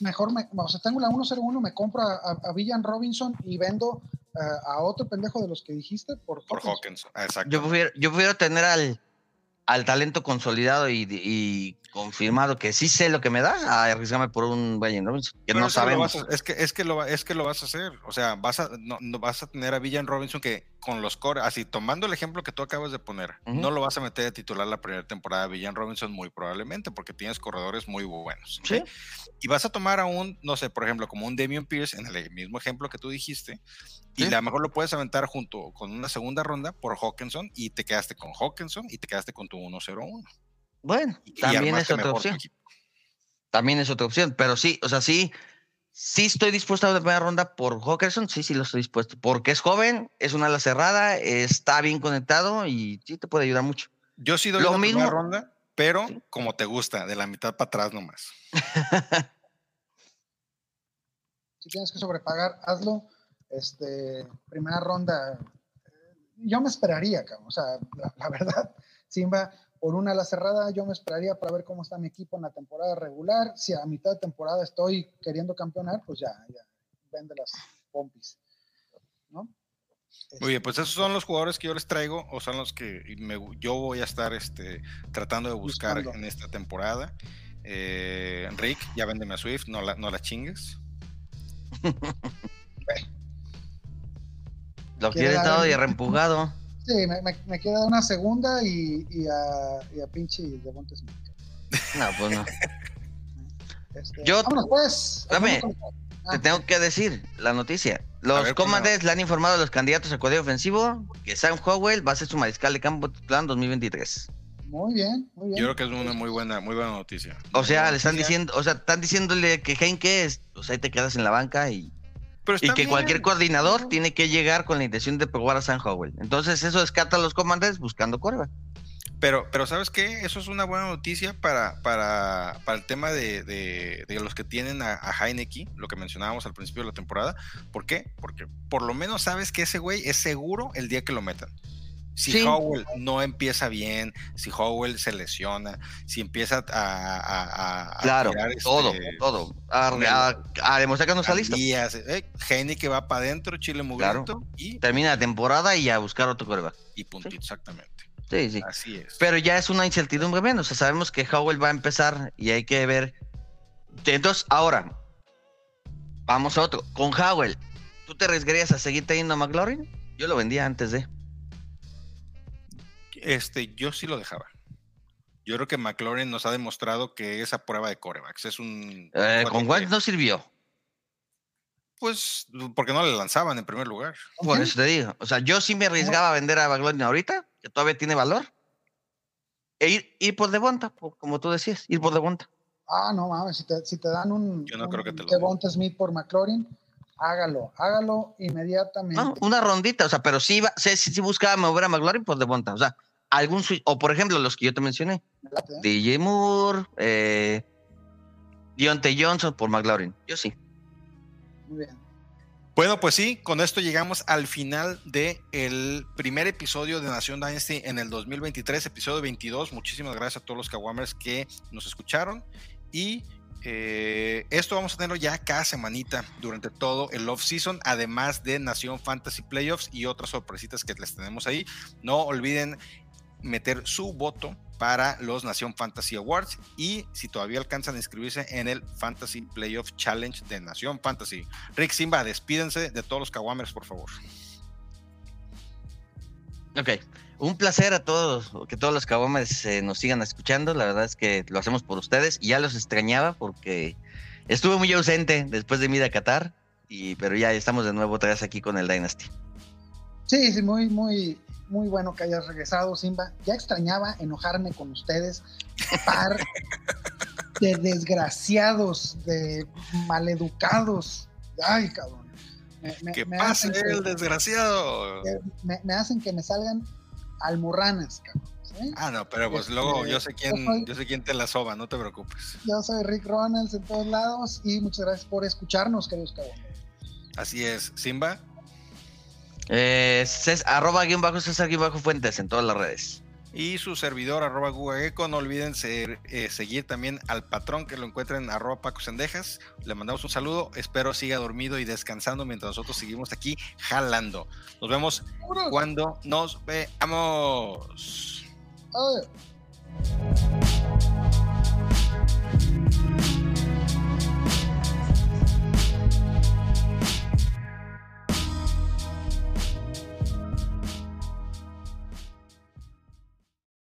Mejor, me, o sea, tengo la 1-0-1, me compro a, a- a Villan Robinson y vendo eh, a otro pendejo de los que dijiste por, Por Hawkinson. Hawkins. Ah, Exacto. Yo prefiero, yo prefiero tener al, al talento consolidado y, y confirmado que sí sé lo que me da a arriesgarme por un Brian Robinson, que Pero no que sabemos. a- es, que, es, que lo, es que lo vas a hacer. O sea, vas a, no, no vas a tener a Villan Robinson que con los core, así tomando el ejemplo que tú acabas de poner, no lo vas a meter de titular la primera temporada de Villan Robinson muy probablemente porque tienes corredores muy buenos. Sí. Y vas a tomar a un, no sé, por ejemplo, como un Damian Pierce en el mismo ejemplo que tú dijiste, y Sí. a lo mejor lo puedes aventar junto con una segunda ronda por Hawkinson y te quedaste con Hawkinson y te quedaste con tu 1-0-1. Bueno, Y- y también es otra opción. equipo. También es otra opción, pero sí, o sea, sí, sí estoy dispuesto a la primera ronda por Hawkinson, sí, sí lo estoy dispuesto, porque es joven, es una ala cerrada, está bien conectado y sí te puede ayudar mucho. Yo sí doy Lo la primera mismo- ronda, pero Sí. como te gusta, de la mitad para atrás nomás. [laughs] Si tienes que sobrepagar, hazlo. Este, primera ronda, eh, yo me esperaría, cabrón. O sea, la, la [laughs] verdad, Simba, por una ala cerrada, yo me esperaría para ver cómo está mi equipo en la temporada regular. Si a mitad de temporada estoy queriendo campeonar, pues ya, ya, vende las pompis. ¿No? Muy bien, pues esos son los jugadores que yo les traigo, o son los que me- yo voy a estar este, tratando de buscar Buscando. en esta temporada. Eh, Rick, ya véndeme a Swift, no la, no la chingues. [laughs] Lo Quiere quieres dar todo y reempujado. [laughs] Sí, me, me, me queda una segunda y, y a, y a pinche Devonta Smith. No, pues no. [laughs] Este, Yo- vámonos, pues. Dame. Ah, Te tengo que decir la noticia. Los ver, Commanders le han informado a los candidatos a coordinador ofensivo que Sam Howell va a ser su mariscal de campo titular en 2023. Muy bien, muy bien. Yo creo que es una muy buena, muy buena noticia. O sea, le están noticia. diciendo, o sea, están diciéndole que Heinke es, pues ahí te quedas en la banca y, Pero y que bien. cualquier coordinador tiene que llegar con la intención de probar a Sam Howell. Entonces eso descarta a los Commanders buscando coreback. Pero, pero ¿sabes qué? Eso es una buena noticia para, para, para el tema de, de- de los que tienen a, a Heineke, lo que mencionábamos al principio de la temporada. ¿Por qué? Porque por lo menos sabes que ese güey es seguro el día que lo metan. Si Sí. Howell no empieza bien, si Howell se lesiona, si empieza a, a- a- a Claro, todo, este, todo. A, a- demostrar que no está listo. Díaz, eh, Heine que va para adentro, Chile Mugriento y, Termina la temporada y a buscar otro coreback. y puntito, exactamente. Sí, sí. Así es. Pero ya es una incertidumbre menos. O sea, sabemos que Howell va a empezar y hay que ver. Entonces, ahora, vamos a otro. Con Howell, ¿tú te arriesgarías a seguir teniendo a McLaurin? Yo lo vendía antes de. Este, yo sí lo dejaba. Yo creo que McLaurin nos ha demostrado que esa prueba de corebacks es un. Eh, con Wentz no sirvió. Pues, porque no le lanzaban en primer lugar. Por eso te digo. O sea, yo sí me arriesgaba a vender a McLaurin ahorita, que todavía tiene valor. E ir, ir por Devonta, como tú decías, ir por Devonta. Ah, no mames, si te, si te dan un, Yo no un creo que te lo Devonta Smith por McLaurin, hágalo, hágalo inmediatamente. No, una rondita, o sea, pero sí, iba, sí, sí, sí buscaba mover a McLaurin por Devonta. O sea, algún switch, o por ejemplo, los que yo te mencioné. DJ Moore, eh, Deontay Johnson por McLaurin. Yo sí. Muy bien. Bueno, pues sí, con esto llegamos al final del el primer episodio de Nación Dynasty en el 2023, episodio 22. Muchísimas gracias a todos los Kawamers que nos escucharon. Y eh, esto vamos a tenerlo ya cada semanita durante todo el off-season, además de Nación Fantasy Playoffs y otras sorpresitas que les tenemos ahí. No olviden meter su voto para los Nación Fantasy Awards y si todavía alcanzan a inscribirse en el Fantasy Playoff Challenge de Nación Fantasy. Rick Simba, despídense de todos los Kawamers, por favor. Ok. Un placer a todos, que todos los Kawamers eh, nos sigan escuchando. La verdad es que lo hacemos por ustedes y ya los extrañaba porque estuve muy ausente después de mi ir a Qatar, y, pero ya estamos de nuevo otra vez aquí con el Dynasty. Sí, sí, muy, muy, muy bueno que hayas regresado, Simba. Ya extrañaba enojarme con ustedes. Par [laughs] de desgraciados, de maleducados. Ay, cabrón. Me, me- Que me pase que- el desgraciado. me, hacen que me salgan almorranas, cabrón. ¿sí? Ah, no, pero pues Este, luego yo sé yo quién, soy- yo sé quién te la soba, no te preocupes. Yo soy Rick Ronalds en todos lados y muchas gracias por escucharnos, queridos cabrones. Así es, Simba. Eh, arroba guion bajo César guion bajo Fuentes en todas las redes. Y su servidor, arroba Gugageco. No olviden ser- eh, seguir también al patrón que lo encuentren en arroba Paco Sendejas. Le mandamos un saludo. Espero siga dormido y descansando mientras nosotros seguimos aquí jalando. Nos vemos cuando nos veamos. Adiós.